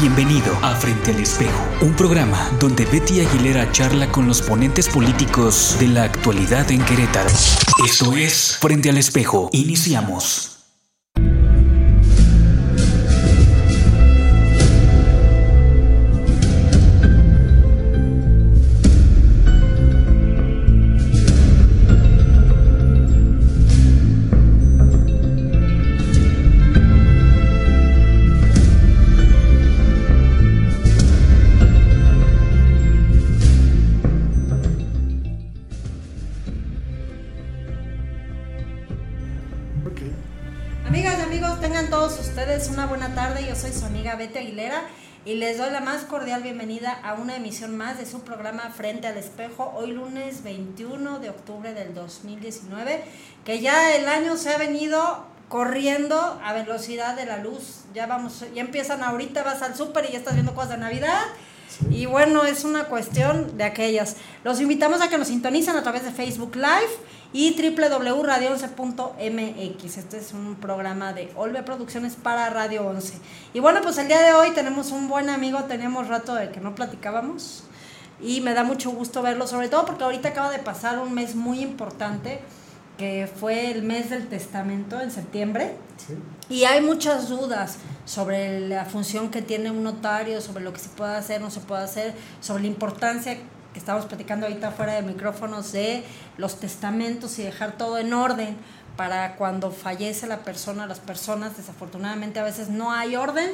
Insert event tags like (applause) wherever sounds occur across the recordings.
Bienvenido a Frente al Espejo, un programa donde Betty Aguilera charla con los ponentes políticos de la actualidad en Querétaro. Esto es Frente al Espejo. Iniciamos. Y les doy la más cordial bienvenida a una emisión más de su programa Frente al Espejo, hoy lunes 21 de octubre del 2019, que ya el año se ha venido corriendo a velocidad de la luz. Ya vamos, ya empiezan ahorita, vas al súper y ya estás viendo cosas de Navidad. Y bueno, es una cuestión de aquellas. Los invitamos a que nos sintonicen a través de Facebook Live y www.radio11.mx. Este es un programa de Olve Producciones para Radio 11. Y bueno, pues el día de hoy tenemos un buen amigo, tenemos rato de que no platicábamos y me da mucho gusto verlo, sobre todo porque ahorita acaba de pasar un mes muy importante que fue el mes del testamento en septiembre. Y hay muchas dudas sobre la función que tiene un notario, sobre lo que se puede hacer, no se puede hacer, sobre la importancia que estamos platicando ahorita fuera de micrófonos de los testamentos y dejar todo en orden para cuando fallece la persona, las personas, desafortunadamente a veces no hay orden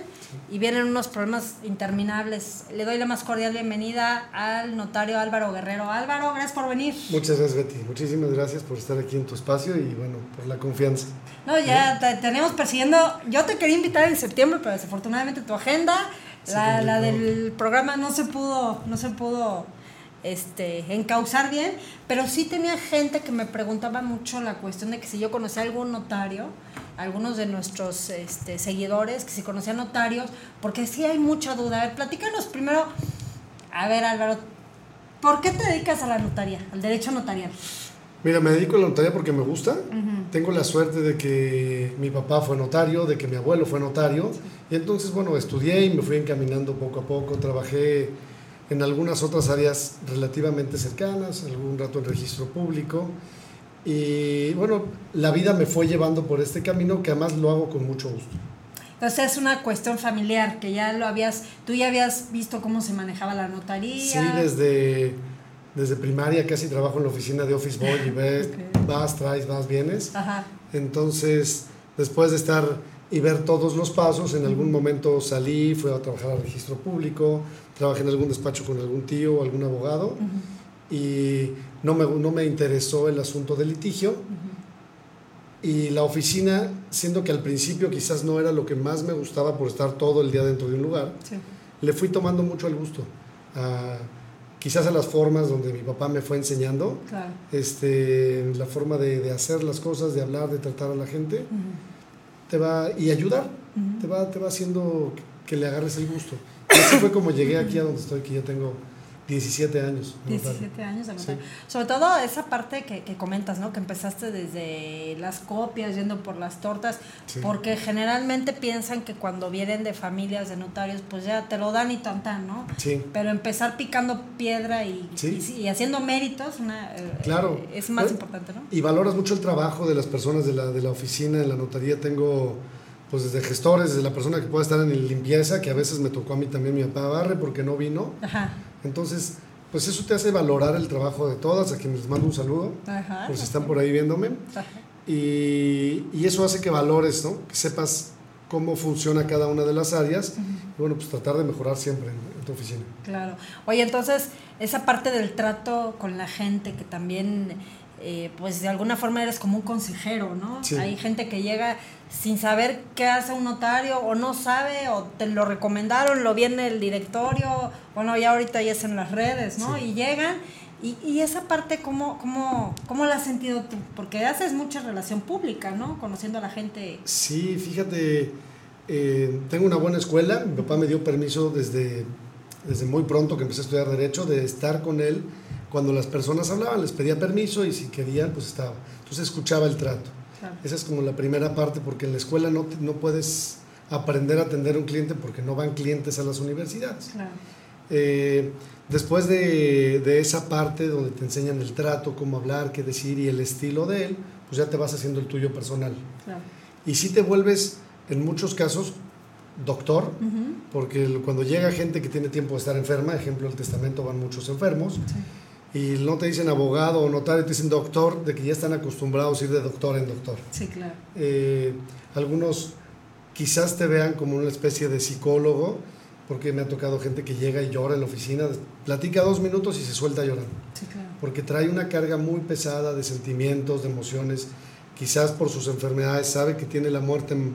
y vienen unos problemas interminables. Le doy la más cordial bienvenida al notario Álvaro Guerrero. Álvaro, gracias por venir. Muchas gracias, Betty. Muchísimas gracias por estar aquí en tu espacio y bueno, por la confianza. No, ya te tenemos persiguiendo. Yo te quería invitar en septiembre, pero desafortunadamente tu agenda, la, la del programa no se pudo, no se pudo este, encauzar bien, pero sí tenía gente que me preguntaba mucho la cuestión de que si yo conocía algún notario, algunos de nuestros este, seguidores, que si conocían notarios, porque sí hay mucha duda. A ver, platícanos primero, a ver Álvaro, ¿por qué te dedicas a la notaría, al derecho notarial? Mira, me dedico a la notaría porque me gusta. Tengo la suerte de que mi papá fue notario, de que mi abuelo fue notario. Y entonces, bueno, estudié y me fui encaminando poco a poco. Trabajé en algunas otras áreas relativamente cercanas, algún rato en registro público. Y bueno, la vida me fue llevando por este camino que además lo hago con mucho gusto. Entonces es una cuestión familiar, que ya lo habías, tú ya habías visto cómo se manejaba la notaría. Sí, desde, desde primaria casi trabajo en la oficina de Office Boy y (laughs) ves, Ok. vas, traes, vas, vienes. Ajá. Entonces, después de estar y ver todos los pasos, en algún momento salí, fui a trabajar al registro público, trabajé en algún despacho con algún tío o algún abogado y no me, no me interesó el asunto del litigio. Y la oficina, siendo que al principio quizás no era lo que más me gustaba por estar todo el día dentro de un lugar, Sí. le fui tomando mucho el gusto. a- quizás a las formas donde mi papá me fue enseñando, Claro. este, la forma de, de hacer las cosas, de hablar, de tratar a la gente, te va y ayudar, te va, te va haciendo que le agarres el gusto. Y así fue como llegué aquí a donde estoy, que ya tengo 17 años. como tal. 17 años de Sí. Sobre todo esa parte que, que comentas, ¿no? Que empezaste desde las copias, yendo por las tortas, Sí. porque generalmente piensan que cuando vienen de familias de notarios, pues ya te lo dan y tan tan, ¿no? Sí. Pero empezar picando piedra y, Sí. y, y haciendo méritos una, eh, Claro. eh, es más Bueno, importante, ¿no? Y valoras mucho el trabajo de las personas de la, de la oficina, en la notaría. Tengo, pues desde gestores, desde la persona que puede estar en limpieza, que a veces me tocó a mí también mi papá barre porque no vino. Ajá. Entonces, pues eso te hace valorar el trabajo de todas, a quienes les mando un saludo, Ajá. si están por ahí viéndome. Y, y eso hace que valores, ¿no? Que sepas cómo funciona cada una de las áreas. Y bueno, pues tratar de mejorar siempre en, en tu oficina. Claro. Oye, entonces, esa parte del trato con la gente que también eh, pues de alguna forma eres como un consejero, ¿no? Sí. Hay gente que llega sin saber qué hace un notario o no sabe o te lo recomendaron, lo viene el directorio, bueno, ya ahorita ya es en las redes, ¿no? Y llegan y, y esa parte, ¿cómo, cómo, ¿cómo la has sentido tú? Porque haces mucha relación pública, ¿no? Conociendo a la gente. Sí, fíjate, eh, tengo una buena escuela, mi papá me dio permiso desde, desde muy pronto que empecé a estudiar derecho de estar con él cuando las personas hablaban, les pedía permiso y si querían, pues estaba. Entonces escuchaba el trato. Esa es como la primera parte, porque en la escuela no, no puedes aprender a atender a un cliente porque no van clientes a las universidades. Claro. Eh, después de, de esa parte donde te enseñan el trato, cómo hablar, qué decir y el estilo de él, pues ya te vas haciendo el tuyo personal. Claro. Y si te vuelves, en muchos casos, doctor, porque cuando llega gente que tiene tiempo de estar enferma, ejemplo, el testamento van muchos enfermos, y no te dicen abogado o notario, te dicen doctor, de que ya están acostumbrados a ir de doctor en doctor. Sí, claro. Eh, algunos quizás te vean como una especie de psicólogo, porque me ha tocado gente que llega y llora en la oficina, platica dos minutos y se suelta llorando, Sí, claro. porque trae una carga muy pesada de sentimientos, de emociones, quizás por sus enfermedades, sabe que tiene la muerte, m-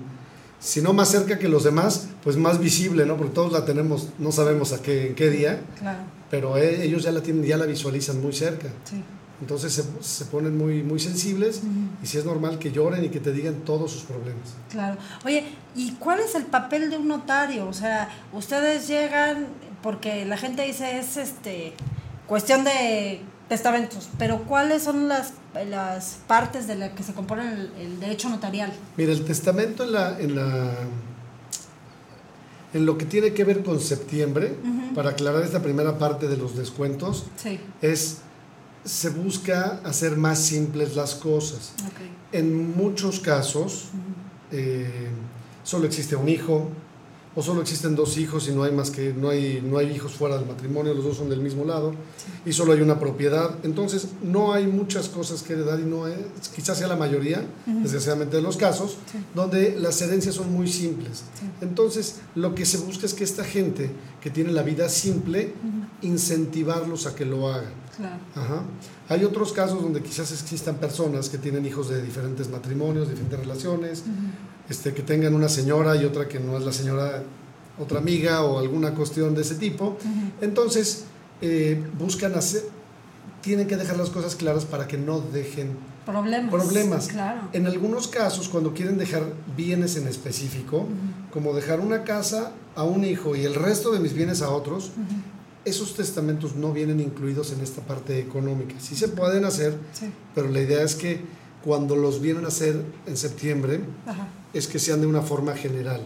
si no más cerca que los demás, pues más visible, ¿no? Porque todos la tenemos, no sabemos a qué, en qué día, Claro. pero eh, ellos ya la tienen, ya la visualizan muy cerca. Sí. Entonces se, se ponen muy, muy sensibles y si es normal que lloren y que te digan todos sus problemas. Claro. Oye, ¿y cuál es el papel de un notario? O sea, ustedes llegan porque la gente dice es este cuestión de testamentos, pero ¿cuáles son las, las partes de las que se compone el, el derecho notarial? Mira, el testamento en la, en la en lo que tiene que ver con septiembre, para aclarar esta primera parte de los descuentos, Sí. es se busca hacer más simples las cosas. En muchos casos eh, solo existe un hijo o solo existen dos hijos y no hay más que no hay no hay hijos fuera del matrimonio, los dos son del mismo lado y solo hay una propiedad. Entonces no hay muchas cosas que heredar y no es, quizás sea la mayoría, desgraciadamente de los casos, Sí. donde las herencias son muy simples. Sí. Entonces lo que se busca es que esta gente que tiene la vida simple incentivarlos a que lo hagan. Claro. Ajá. Hay otros casos donde quizás existan personas que tienen hijos de diferentes matrimonios, diferentes relaciones, este, que tengan una señora y otra que no es la señora, otra amiga o alguna cuestión de ese tipo. Entonces, eh, buscan hacer, tienen que dejar las cosas claras para que no dejen Problemas. problemas. Claro. En algunos casos, cuando quieren dejar bienes en específico, como dejar una casa a un hijo y el resto de mis bienes a otros, esos testamentos no vienen incluidos en esta parte económica. Sí se pueden hacer, Sí. pero la idea es que cuando los vienen a hacer en septiembre, Ajá. Es que sean de una forma general,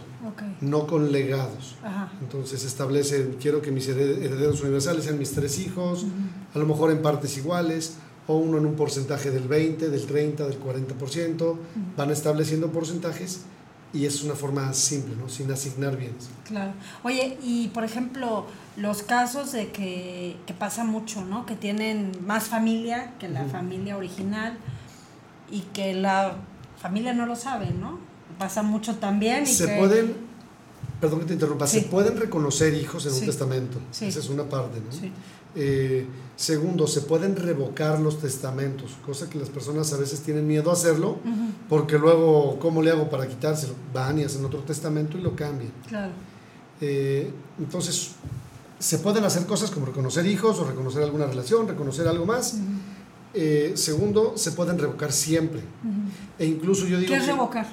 no con legados. Ajá. Entonces establece, quiero que mis hered- herederos universales sean mis tres hijos, a lo mejor en partes iguales, o uno en un porcentaje del 20, del 30, del 40%, van estableciendo porcentajes y es una forma simple, ¿no? sin asignar bienes. Claro. Oye, y por ejemplo, los casos de que, que pasa mucho, ¿no? Que tienen más familia que la familia original y que la familia no lo sabe, ¿no? Pasa mucho también. Y Se que- pueden, perdón que te interrumpa, Sí. se pueden reconocer hijos en Sí. un testamento. Sí. Esa es una parte, ¿no? Sí. Eh, segundo, se pueden revocar los testamentos, cosa que las personas a veces tienen miedo a hacerlo, porque luego, ¿cómo le hago para quitárselo? Van y hacen otro testamento y lo cambian. Claro. Eh, entonces, se pueden hacer cosas como reconocer hijos o reconocer alguna relación, reconocer algo más. Eh, segundo, se pueden revocar siempre. E incluso yo digo ¿Qué es revocar?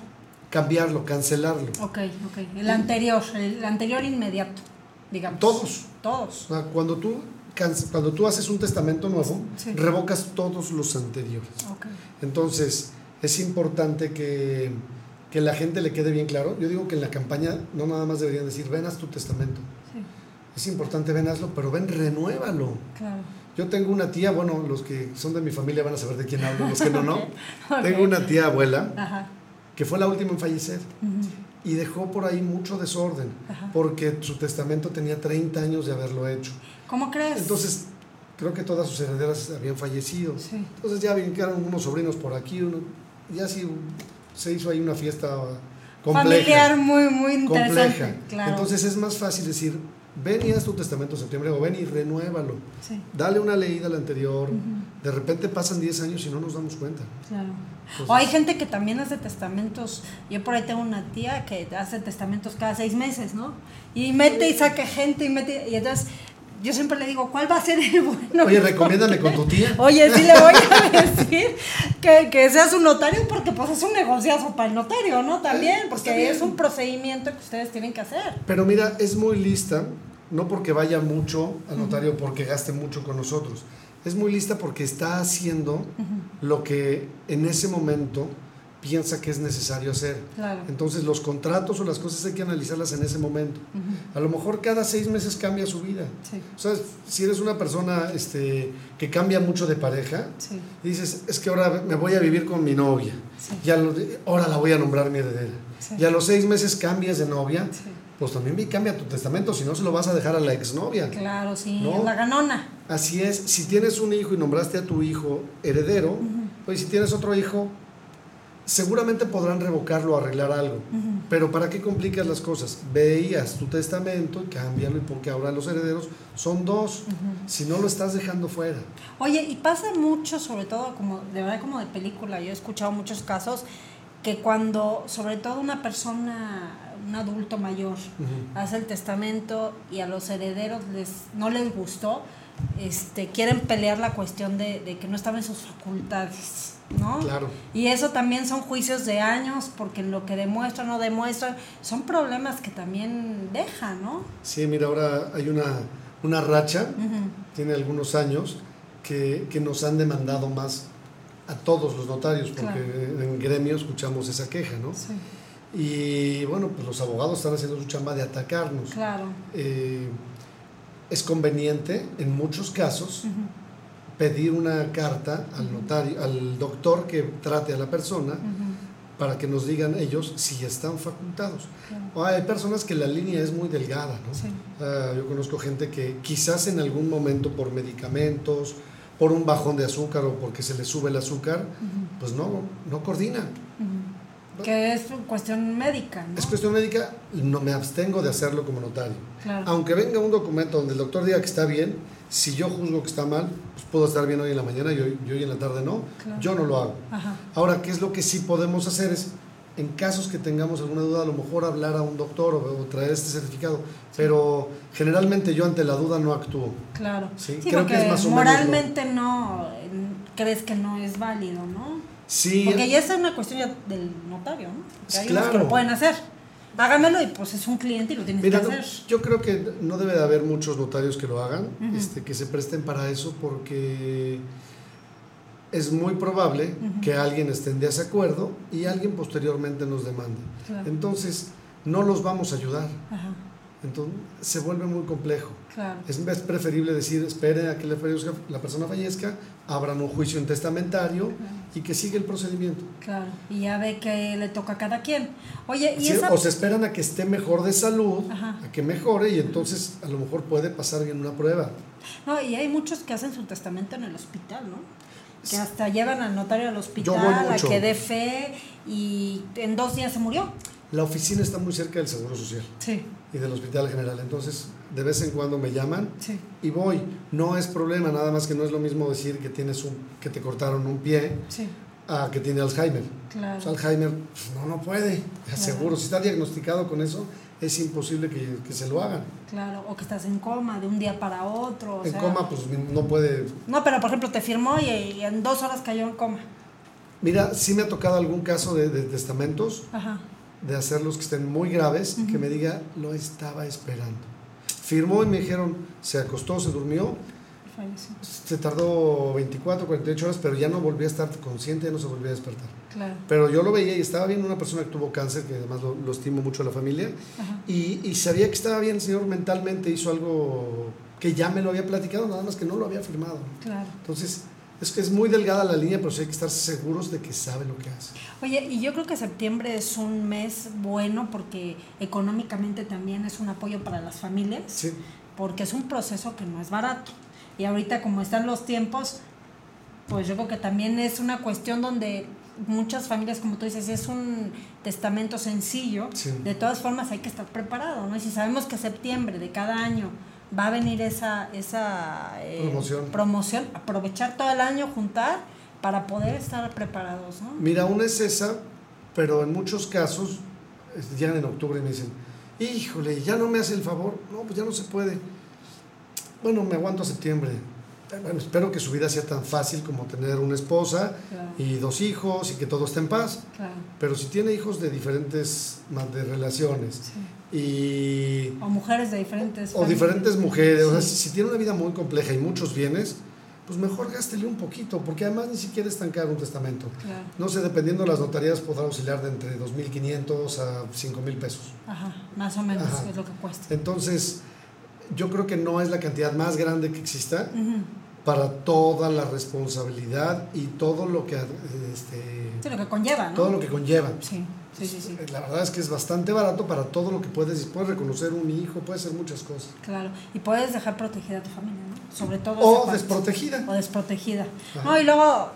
Cambiarlo, cancelarlo. Ok, ok. El anterior, el anterior inmediato, digamos. Todos. Todos. Cuando tú, cuando tú haces un testamento nuevo, Sí. revocas todos los anteriores. Ok. Entonces, es importante que, que la gente le quede bien claro. Yo digo que en la campaña no nada más deberían decir, ven, haz tu testamento. Sí, Es importante, ven, hazlo, pero ven, renuévalo. claro. Yo tengo una tía, bueno, los que son de mi familia van a saber de quién hablo, los que no, no. (laughs) Tengo una tía abuela Ajá. Que fue la última en fallecer Ujú. y dejó por ahí mucho desorden Ajá. porque su testamento tenía 30 años de haberlo hecho. ¿Cómo crees? Entonces, creo que todas sus herederas habían fallecido. Sí. Entonces ya quedaron unos sobrinos por aquí, uno, y así se hizo ahí una fiesta compleja. Familiar muy, muy interesante. compleja. Claro. Entonces es más fácil decir, ven y haz tu testamento en septiembre o ven y renuévalo. Sí. Dale una leída al anterior. De repente pasan 10 años y no nos damos cuenta. Claro. Entonces- o hay gente que también hace testamentos. Yo por ahí tengo una tía que hace testamentos cada seis meses, ¿no? Y mete y saca gente y mete. Y entonces yo siempre le digo, ¿cuál va a ser el bueno? Oye, (laughs) recomiéndame con tu tía. Oye, sí le voy a (laughs) decir que, que sea su notario porque pues es un negociazo para el notario, ¿no? También, Está porque es un procedimiento que ustedes tienen que hacer. Pero mira, es muy lista, no porque vaya mucho al notario, porque gaste mucho con nosotros. Es muy lista porque está haciendo lo que en ese momento piensa que es necesario hacer. Claro. Entonces los contratos o las cosas hay que analizarlas en ese momento. A lo mejor cada seis meses cambia su vida. Sí. O sea, si eres una persona este, que cambia mucho de pareja, Sí. y dices, es que ahora me voy a vivir con mi novia, Sí. y a lo- ahora la voy a nombrar mi heredera. Y a los seis meses cambias de novia. Pues también y cambia tu testamento, si no se lo vas a dejar a la exnovia. Claro, sí, ¿No? la ganona. Así es, si tienes un hijo y nombraste a tu hijo heredero, pues si tienes otro hijo, seguramente podrán revocarlo o arreglar algo. Pero ¿para qué complicas las cosas? Veías tu testamento y cámbialo y porque ahora los herederos son dos. Si no lo estás dejando fuera. Oye, y pasa mucho, sobre todo como de verdad como de película, yo he escuchado muchos casos que cuando sobre todo una persona, un adulto mayor, hace el testamento y a los herederos les no les gustó, este quieren pelear la cuestión de, de que no estaba en sus facultades, ¿no? Claro. Y eso también son juicios de años, porque lo que demuestran o no demuestran, son problemas que también dejan, ¿no? Sí, mira, ahora hay una, una racha, tiene algunos años, que, que nos han demandado más a todos los notarios, porque Claro. en gremio escuchamos esa queja, ¿no? Sí, Y bueno, pues los abogados están haciendo su chamba de atacarnos. claro. Eh, es conveniente, en muchos casos, pedir una carta al notario, al doctor que trate a la persona, para que nos digan ellos si están facultados. O hay personas que la línea es muy delgada, ¿no? Sí. Ah, yo conozco gente que quizás en algún momento por medicamentos, por un bajón de azúcar o porque se le sube el azúcar, pues no, no coordina. Que es cuestión médica, ¿no? Es cuestión médica, no me abstengo de hacerlo como notario. Claro. Aunque venga un documento donde el doctor diga que está bien, si yo juzgo que está mal, pues puedo estar bien hoy en la mañana y hoy, y hoy en la tarde no. Claro. Yo no lo hago. Ajá. Ahora, ¿qué es lo que sí podemos hacer? Es, en casos que tengamos alguna duda, a lo mejor hablar a un doctor o, o traer este certificado. Pero generalmente yo ante la duda no actúo. Claro. Sí, Sí, creo que es más o menos moralmente no eh, crees que no es válido, ¿no? Sí, Porque ya es una cuestión ya del notario, ¿no? Que hay unos que claro. lo pueden hacer. Hágamelo y pues es un cliente y lo tienes Mira, que no, hacer. yo creo que no debe de haber muchos notarios que lo hagan, este, que se presten para eso, porque es muy probable que alguien esté en desacuerdo y alguien posteriormente nos demande. Claro. Entonces, no los vamos a ayudar. Ajá, Entonces, se vuelve muy complejo. Claro. Es, es preferible decir, espere a que la, persona fallezca, abran un juicio intestamentario y que siga el procedimiento. Claro. Y ya ve que le toca a cada quien. Oye, y Sí, esa. O se esperan a que esté mejor de salud, Ajá. a que mejore y entonces a lo mejor puede pasar en una prueba. No, y hay muchos que hacen su testamento en el hospital, ¿no? Que hasta llevan al notario al hospital a que dé fe y en dos días se murió. La oficina está muy cerca del Seguro Social Sí, y del Hospital General, entonces de vez en cuando me llaman sí. y voy. No es problema, nada más que no es lo mismo decir que tienes un, que te cortaron un pie Sí, a que tiene Alzheimer. claro. Pues Alzheimer pues, no, no puede, seguro. Si está diagnosticado con eso, es imposible que, que se lo hagan. Claro, o que estás en coma de un día para otro. o en sea- coma, pues no puede. No, pero por ejemplo te firmó y, y en dos horas cayó en coma. Mira, sí me ha tocado algún caso de, de testamentos, Ajá. De hacerlos que estén muy graves, que me diga, lo estaba esperando. Firmó y me dijeron, se acostó, se durmió, Falleció. se tardó 24, 48 horas, pero ya no volvió a estar consciente, ya no se volvió a despertar. Claro. Pero yo lo veía y estaba bien, una persona que tuvo cáncer, que además lo, lo estimo mucho a la familia, y, y sabía que estaba bien, el señor mentalmente hizo algo que ya me lo había platicado, nada más que no lo había firmado. Claro. Entonces, es que es muy delgada la línea, pero sí hay que estar seguros de que sabe lo que hace. Oye, y yo creo que septiembre es un mes bueno porque económicamente también es un apoyo para las familias, Sí, porque es un proceso que no es barato. Y ahorita como están los tiempos, pues yo creo que también es una cuestión donde muchas familias, como tú dices, es un testamento sencillo, Sí. de todas formas hay que estar preparado, ¿no? Y si sabemos que septiembre de cada año va a venir esa, esa eh, Promoción. promoción, aprovechar todo el año, juntar para poder estar preparados, ¿no? Mira, una es esa, pero en muchos casos llegan en octubre me dicen, híjole, ya no me hace el favor. No, pues ya no se puede. Bueno, me aguanto a septiembre. Eh, Bueno, espero que su vida sea tan fácil como tener una esposa Claro. y dos hijos y que todo esté en paz. Claro. Pero si tiene hijos de diferentes de relaciones Sí. Y O mujeres de diferentes o familias. diferentes mujeres, o sea, si, si tiene una vida muy compleja y muchos bienes, pues mejor gástele un poquito, porque además ni siquiera es tan caro un testamento. Claro. No sé, dependiendo de las notarías, podrá oscilar de entre 2.500 a 5.000 pesos. Ajá, más o menos Ajá. es lo que cuesta. Entonces, yo creo que no es la cantidad más grande que exista Ujú. Para toda la responsabilidad y todo lo que, este, Sí, lo que conlleva, ¿no? todo lo que conlleva. Sí, sí, sí, sí. La verdad es que es bastante barato para todo lo que puedes. Puedes reconocer un hijo, puedes hacer muchas cosas. Claro. Y puedes dejar protegida a tu familia, ¿no? Sobre todo. O desprotegida. O desprotegida. Ajá. No, y luego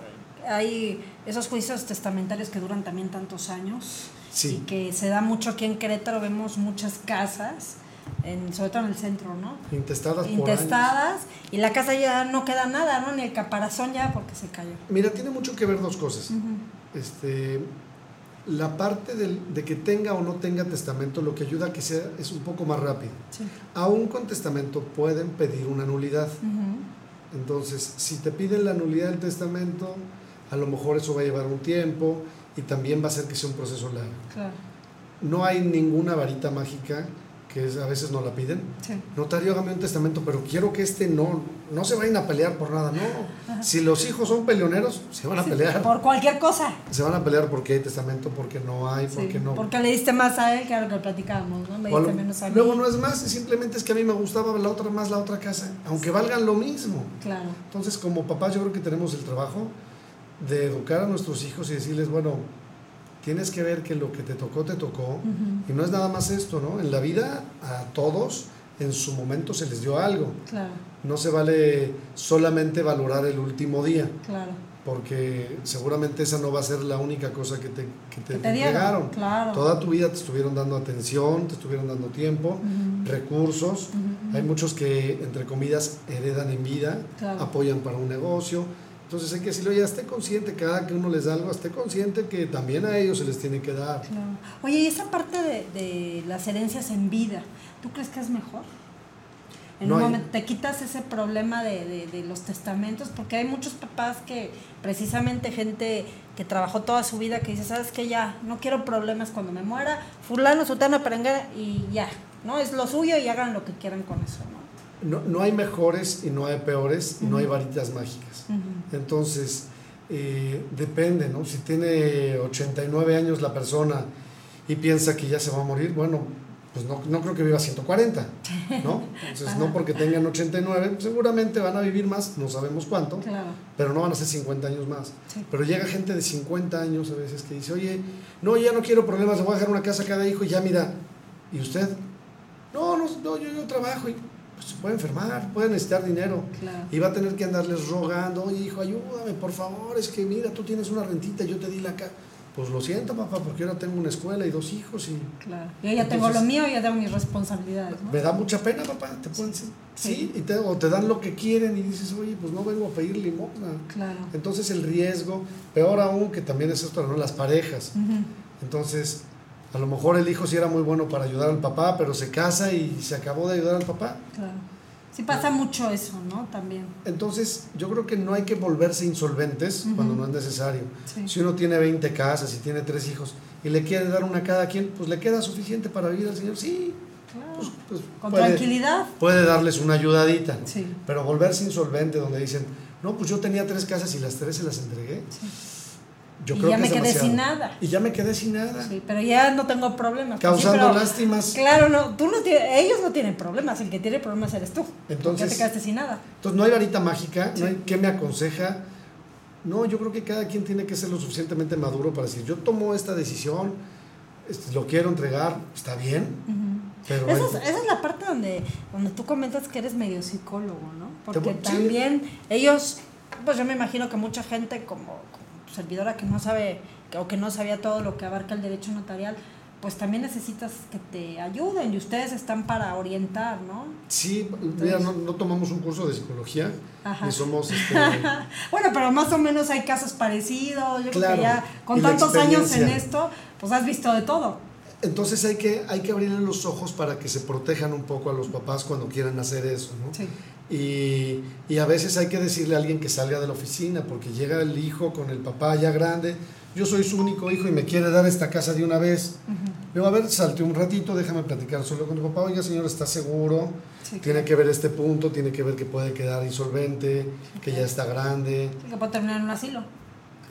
hay esos juicios testamentarios que duran también tantos años. Sí. Y que se da mucho aquí en Querétaro, vemos muchas casas, en, sobre todo en el centro, ¿no? Intestadas por. Intestadas, y la casa ya no queda nada, ¿no? Ni el caparazón ya porque se cayó. Mira, tiene mucho que ver dos cosas. Ujú. Este, la parte del- de que tenga o no tenga testamento lo que ayuda a que sea es un poco más rápido. Sí. Aún con testamento pueden pedir una nulidad. Ujú. Entonces, si te piden la nulidad del testamento, a lo mejor eso va a llevar un tiempo y también va a hacer que sea un proceso largo. Claro. No hay ninguna varita mágica que es- a veces no la piden. Sí. Notario, hágame un testamento, pero quiero que este no, no se vayan a pelear por nada, no. Si los hijos son peleoneros, se van a Sí, pelear. Por cualquier cosa. Se van a pelear porque hay testamento, porque no hay, Sí, porque no. Porque le diste más a él que a lo que platicábamos, ¿no? Me diste menos a mí. luego no es más, simplemente es que a mí me gustaba la otra más la otra casa, aunque valgan lo mismo. Claro. Entonces, como papás, yo creo que tenemos el trabajo de educar a nuestros hijos y decirles, bueno, tienes que ver que lo que te tocó, te tocó. Ujú. Y no es nada más esto, ¿no? En la vida, a todos, en su momento se les dio algo. Claro, No se vale solamente valorar el último día, claro. porque seguramente esa no va a ser la única cosa que te, que te, Que te entregaron. claro. Toda tu vida te estuvieron dando atención, te estuvieron dando tiempo, Ujú. recursos. Ujú. Hay muchos que, entre comillas, heredan en vida, apoyan para un negocio. Entonces hay que decirle, oye, esté consciente, cada que uno les da algo, esté consciente que también a ellos se les tiene que dar. Claro. Oye, y esa parte de, de las herencias en vida, ¿tú crees que es mejor? En No un hay- momento te quitas ese problema de, de- de los testamentos, porque hay muchos papás que, precisamente gente que trabajó toda su vida, que dice, ¿sabes qué? Ya, no quiero problemas cuando me muera, fulano, sutano, perengana, y ya, ¿no? Es lo suyo y hagan lo que quieran con eso, ¿no? No, no hay mejores y no hay peores y no hay varitas mágicas. Entonces, eh, depende, ¿no? Si tiene 89 años la persona y piensa que ya se va a morir, bueno, pues no, no creo que viva 140, ¿no? (laughs) Entonces, no porque tengan 89, seguramente van a vivir más, no sabemos cuánto, Claro. pero no van a ser 50 años más. Sí. Pero llega gente de 50 años a veces que dice, oye, no, ya no quiero problemas, le voy a dejar una casa a cada hijo y ya mira, ¿y usted? No, no, no yo, yo trabajo y pues, se puede enfermar, puede necesitar dinero. Claro. Y va a tener que andarles rogando, oye hijo, ayúdame, por favor, es que mira, tú tienes una rentita, yo te di la casa. Pues lo siento, papá, porque ahora tengo una escuela y dos hijos y Claro. Yo ya tengo lo mío, ya tengo mis responsabilidades, ¿no? me da mucha pena, papá, te pueden decir, sí, Sí. y te, o te dan lo que quieren y dices, oye, pues no vengo a pedir limosna. Claro. Entonces el riesgo, peor aún que también es esto, ¿no? Las parejas. Entonces, a lo mejor el hijo sí era muy bueno para ayudar al papá, pero se casa y se acabó de ayudar al papá. Claro. Sí pasa mucho eso, ¿no? También. Entonces, yo creo que no hay que volverse insolventes cuando no es necesario. Sí. Si uno tiene 20 casas y tiene tres hijos y le quiere dar una a cada quien, pues le queda suficiente para vivir al Señor. Sí, Claro. pues, pues Con puede, tranquilidad. puede darles una ayudadita. ¿no? Sí. Pero volverse insolvente donde dicen, no, pues yo tenía tres casas y las tres se las entregué. Sí. Yo Y creo ya que me quedé demasiado. sin nada. Y ya me quedé sin nada. Sí, pero ya no tengo problemas. Causando sí, pero- lástimas. Claro, no, tú no ellos no tienen problemas, el que tiene problemas eres tú. Entonces- ya te quedaste sin nada. Entonces no hay varita mágica, no hay qué me aconseja. No, yo creo que cada quien tiene que ser lo suficientemente maduro para decir, yo tomo esta decisión, lo quiero entregar, está bien, pero Esa hay- es, esa es la parte donde, donde tú comentas que eres medio psicólogo, ¿no? Porque también ellos, pues yo me imagino que mucha gente como, como tu servidora que no sabe o que no sabía todo lo que abarca el derecho notarial, pues también necesitas que te ayuden y ustedes están para orientar, ¿no? Sí, mira, no, no tomamos un curso de psicología, ni somos... (laughs) Este, bueno, pero más o menos hay casos parecidos, yo creo Claro, que ya con tantos años en esto, pues has visto de todo. Entonces hay que, hay que abrirle los ojos para que se protejan un poco a los papás cuando quieran hacer eso, ¿no? Sí. Y, y a veces hay que decirle a alguien que salga de la oficina, porque llega el hijo con el papá ya grande, yo soy su único hijo y me quiere dar esta casa de una vez. Yo, a ver, salte un ratito, déjame platicar solo con tu papá. Oiga, señor, ¿está seguro? Sí, Tiene que ver este punto, tiene que ver que puede quedar insolvente, que ya está grande. Que puede terminar en un asilo.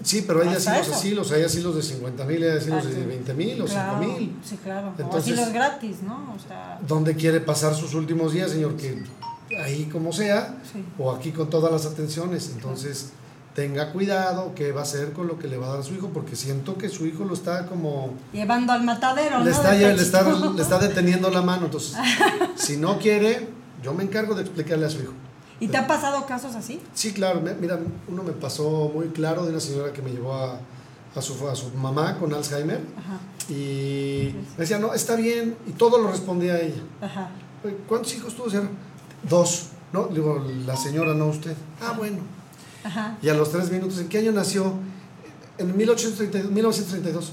Sí, pero hay asilos, asilos, hay asilos de 50 mil, hay asilos Ah, de sí. 20 mil o Claro, 5 mil. Sí, claro. o Entonces- asilos gratis, ¿no? O sea, ¿Dónde quiere pasar sus últimos días, señor? Que ahí como sea, Sí. o aquí con todas las atenciones. Entonces, tenga cuidado qué va a hacer con lo que le va a dar a su hijo, porque siento que su hijo lo está como... llevando al matadero, Le ¿no? está, le, está, pechito. le está deteniendo la mano. Entonces, si no quiere, yo me encargo de explicarle a su hijo. ¿Y te han pasado casos así? Sí, claro. me- Mira, uno me pasó muy claro de una señora que me llevó a, a, su, a su mamá con Alzheimer Ajá, y me decía, no, está bien, y todo lo respondía a ella. ajá. ¿Cuántos hijos tuvo? Dos. No, digo, la señora, no usted. Ah, bueno. Ajá. Y a los tres minutos, ¿en qué año nació? En 1832, 1932.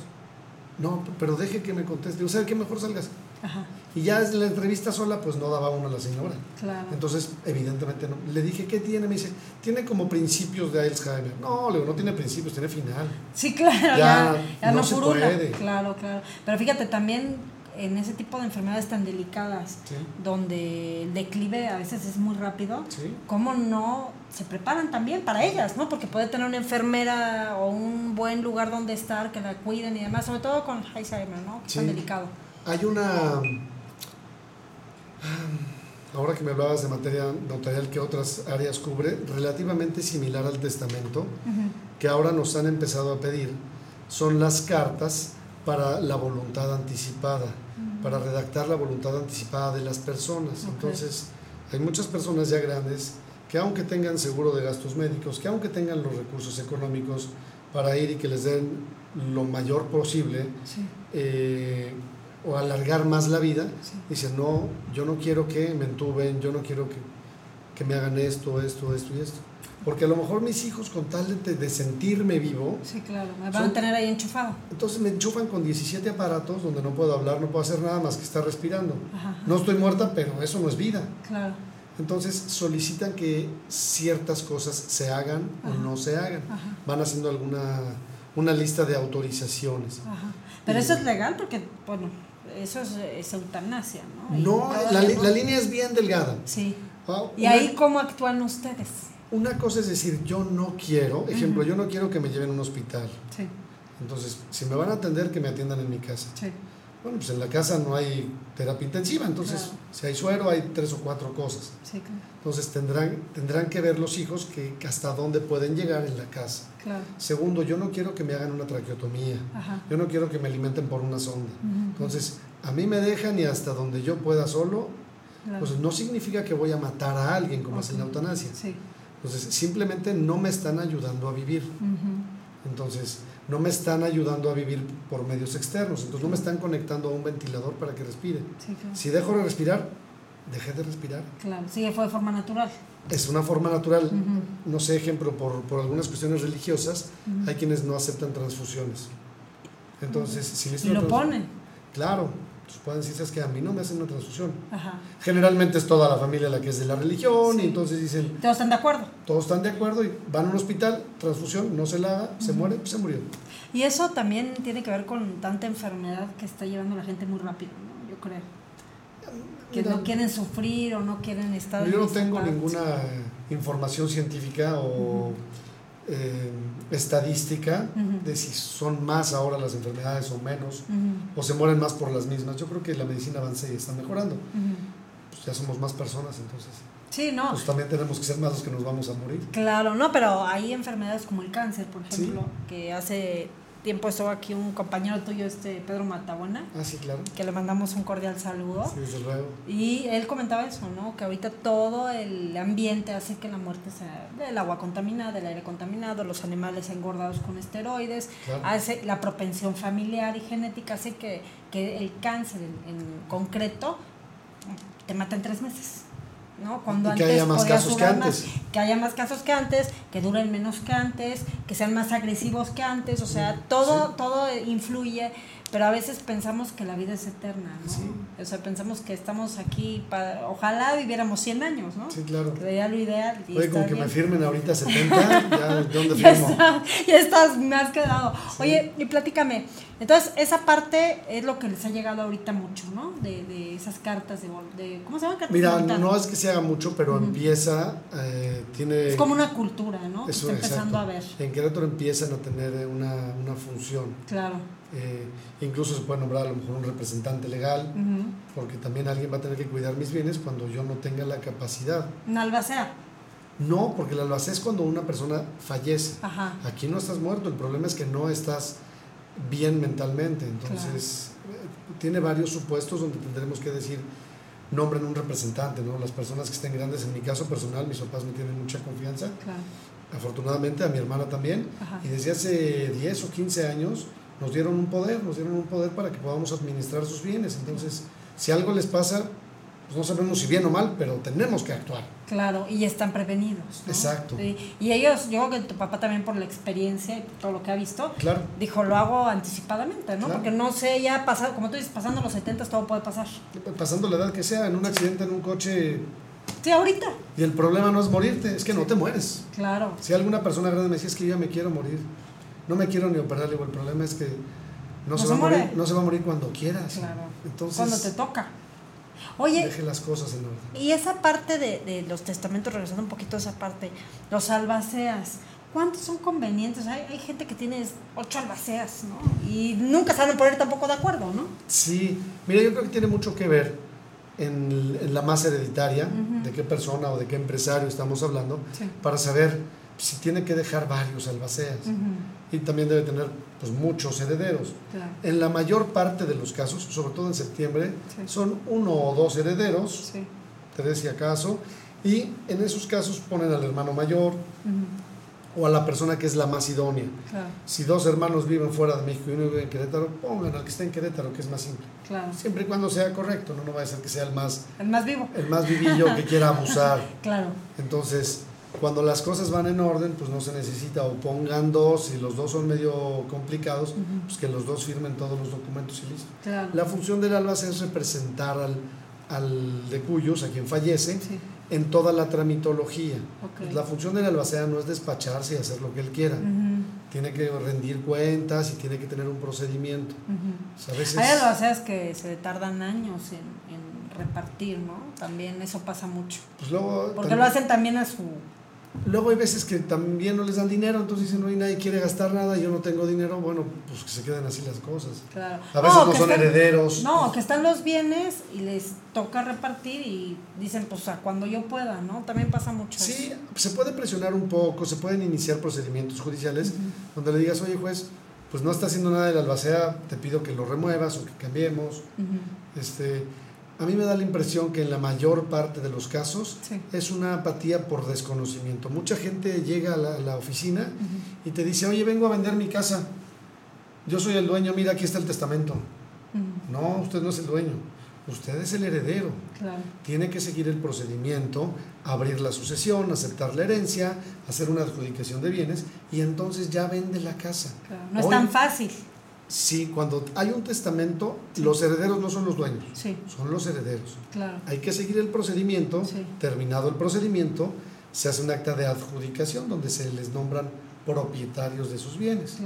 No, pero deje que me conteste. Digo, ¿sabe qué? Mejor salgas. Ajá, Y ya en la entrevista sola, pues no daba uno a la señora. claro. Entonces, evidentemente no. Le dije, ¿qué tiene? Me dice, tiene como principios de Alzheimer. No, le digo, no tiene principios, tiene final. Sí, claro, Ya ya, ya no, no se puede. Claro, claro. Pero fíjate, también en ese tipo de enfermedades tan delicadas, Sí. donde el declive a veces es muy rápido, Sí. ¿cómo no se preparan también para ellas, ¿no? Porque puede tener una enfermera o un buen lugar donde estar, que la cuiden y demás, sobre todo con Alzheimer, ¿no? Que es tan Sí. delicado. Hay una. Ahora que me hablabas de materia notarial que otras áreas cubre, relativamente similar al testamento, que ahora nos han empezado a pedir, son las cartas para la voluntad anticipada, para redactar la voluntad anticipada de las personas. Entonces, hay muchas personas ya grandes que aunque tengan seguro de gastos médicos, que aunque tengan los recursos económicos para ir y que les den lo mayor posible, Sí, eh, o alargar más la vida, sí. dicen, no, yo no quiero que me entuben, yo no quiero que, que me hagan esto, esto, esto y esto. Porque a lo mejor mis hijos, con tal de, de sentirme vivo, Sí, claro. Me van Son- a tener ahí enchufado. entonces me enchufan con 17 aparatos donde no puedo hablar, no puedo hacer nada más que estar respirando. Ajá. No estoy muerta, pero eso no es vida. Claro. Entonces solicitan que ciertas cosas se hagan Ajá. o no se hagan. Ajá. Van haciendo alguna una lista de autorizaciones. Pero Y- eso es legal porque, bueno, eso es, es eutanasia, ¿no? No, la, línea es bien delgada. Sí. Ah, ¿Y una- ahí cómo actúan ustedes? Una cosa es decir, yo no quiero, ejemplo, yo no quiero que me lleven a un hospital. Sí, Entonces, si me van a atender, que me atiendan en mi casa. sí. Bueno, pues en la casa no hay terapia intensiva, entonces Claro. si hay suero hay tres o cuatro cosas. Sí, claro. Entonces tendrán, tendrán que ver los hijos que que hasta dónde pueden llegar en la casa. claro. Segundo, yo no quiero que me hagan una traqueotomía. Ajá. Yo no quiero que me alimenten por una sonda. Entonces, a mí me dejan y hasta donde yo pueda solo, pues no significa que voy a matar a alguien como hacen la Ok. eutanasia. Sí. Entonces, simplemente no me están ayudando a vivir. Entonces, no me están ayudando a vivir por medios externos. Entonces, no me están conectando a un ventilador para que respire. Sí, claro. Si dejo de respirar, dejé de respirar. Claro, sí, fue de forma natural. Es una forma natural. No sé, ejemplo, por, por algunas cuestiones religiosas, hay quienes no aceptan transfusiones. Entonces, si Y necesitan lo ponen. Claro, pues pueden decir, "Sabes que a mí no me hacen una transfusión. Ajá. Generalmente es toda la familia la que es de la religión Sí. y entonces dicen, ¿Todos están de acuerdo? todos están de acuerdo y van a un hospital, transfusión, no se la haga, se muere, pues se murió. Y eso también tiene que ver con tanta enfermedad que está llevando la gente muy rápido, ¿no? Yo creo. Que Mira, no quieren sufrir o no quieren estar. Yo no tengo ninguna información científica o eh, estadística de si son más ahora las enfermedades o menos, o se mueren más por las mismas. Yo creo que la medicina avanza y está mejorando. Pues ya somos más personas, entonces. Sí, no. Pues también tenemos que ser más los que nos vamos a morir. Claro, no, pero hay enfermedades como el cáncer, por Sí. ejemplo, que hace tiempo estuvo aquí un compañero tuyo, este Pedro Matabuena. Ah, sí, claro. Que le mandamos un cordial saludo. Sí, desde luego. Y él comentaba eso, ¿no? Que ahorita todo el ambiente hace que la muerte sea del agua contaminada, del aire contaminado, los animales engordados con esteroides, hace la propensión familiar y genética hace que, que el cáncer en, en concreto te mata en tres meses. ¿No? Cuando y que haya más casos que antes. que haya más casos que antes, que duren menos que antes, que sean más agresivos que antes, o sea, todo, todo influye pero a veces pensamos que la vida es eterna, ¿no? O sea, pensamos que estamos aquí para, ojalá viviéramos 100 años, ¿no? Sí, claro. Que sería lo ideal. Oye, como que me firmen ahorita 70, (laughs) ya, ¿de dónde firmo? ya estás, me has quedado. Oye, y platícame, entonces esa parte es lo que les ha llegado ahorita mucho, ¿no? De, de esas cartas de, ¿cómo se llaman cartas Mira, no es que se haga mucho, pero empieza, eh, tiene... Es como una cultura, ¿no? Está empezando a ver. En Querétaro empiezan a tener una, una función. Claro. Eh, incluso se puede nombrar a lo mejor un representante legal, porque también alguien va a tener que cuidar mis bienes cuando yo no tenga la capacidad. ¿Una albacea? No, porque la albacea es cuando una persona fallece. Aquí no estás muerto, el problema es que no estás bien mentalmente. Entonces, eh, tiene varios supuestos donde tendremos que decir, nombren un representante, ¿no? Las personas que estén grandes, en mi caso personal, mis papás me tienen mucha confianza. Afortunadamente a mi hermana también. Y desde hace 10 o 15 años nos dieron un poder, nos dieron un poder para que podamos administrar sus bienes. Entonces, si algo les pasa, pues no sabemos si bien o mal, pero tenemos que actuar. Claro, y están prevenidos. Exacto. Y ellos, yo creo que tu papá también por la experiencia y todo lo que ha visto, claro. dijo, lo hago anticipadamente, ¿no? Porque no sé, ya pasado, como tú dices, pasando los 70 todo puede pasar. Pasando la edad que sea, en un accidente, en un coche... Sí, ahorita. Y el problema no es morirte, es que no te mueres. Claro. Si alguna persona grande me decía, es que yo ya me quiero morir no me quiero ni operar, el problema es que no, se, va a morir, no se va a morir cuando quieras. Claro. Entonces, cuando te toca. Oye, deje las cosas en orden. Y esa parte de, de los testamentos, regresando un poquito a esa parte, los albaceas, ¿cuántos son convenientes? Hay, hay gente que tiene ocho albaceas, ¿no? Y nunca saben poner tampoco de acuerdo, ¿no? Sí, mira, yo creo que tiene mucho que ver en, en la masa hereditaria, de qué persona o de qué empresario estamos hablando, para saber si tiene que dejar varios albaceas y también debe tener pues, muchos herederos. En la mayor parte de los casos, sobre todo en septiembre, son uno o dos herederos, tres si acaso, y en esos casos ponen al hermano mayor o a la persona que es la más idónea. Si dos hermanos viven fuera de México y uno vive en Querétaro, pongan al que está en Querétaro, que es más simple. Siempre y cuando sea correcto, no, no va a ser que sea el más... El más vivo. El más vivillo que quiera abusar. (laughs) claro. Entonces cuando las cosas van en orden, pues no se necesita, o pongan dos, y los dos son medio complicados, pues que los dos firmen todos los documentos y listo. La función del albacea es representar al, al de cuyos, a quien fallece, en toda la tramitología. La función del albacea no es despacharse y hacer lo que él quiera. Tiene que rendir cuentas y tiene que tener un procedimiento. Hay albaceas que se tardan años en, en, repartir, ¿no? También eso pasa mucho. Pues luego, Porque lo hacen también a su Luego hay veces que también no les dan dinero, entonces dicen, no hay nadie quiere gastar nada, yo no tengo dinero, bueno, pues que se queden así las cosas. A veces no, son herederos. No, que están los bienes y les toca repartir y dicen, pues a cuando yo pueda, ¿no? También pasa mucho. Sí, se puede presionar un poco, se pueden iniciar procedimientos judiciales donde le digas, oye juez, pues no está haciendo nada de la albacea, te pido que lo remuevas o que cambiemos. este a mí me da la impresión que en la mayor parte de los casos es una apatía por desconocimiento. Mucha gente llega a la, oficina y te dice, oye, vengo a vender mi casa. Yo soy el dueño, mira, aquí está el testamento. No, usted no es el dueño. Usted es el heredero. Tiene que seguir el procedimiento, abrir la sucesión, aceptar la herencia, hacer una adjudicación de bienes y entonces ya vende la casa. No es tan fácil. Sí, cuando hay un testamento, los herederos no son los dueños, son los herederos. Hay que seguir el procedimiento, terminado el procedimiento, se hace un acta de adjudicación donde se les nombran propietarios de sus bienes.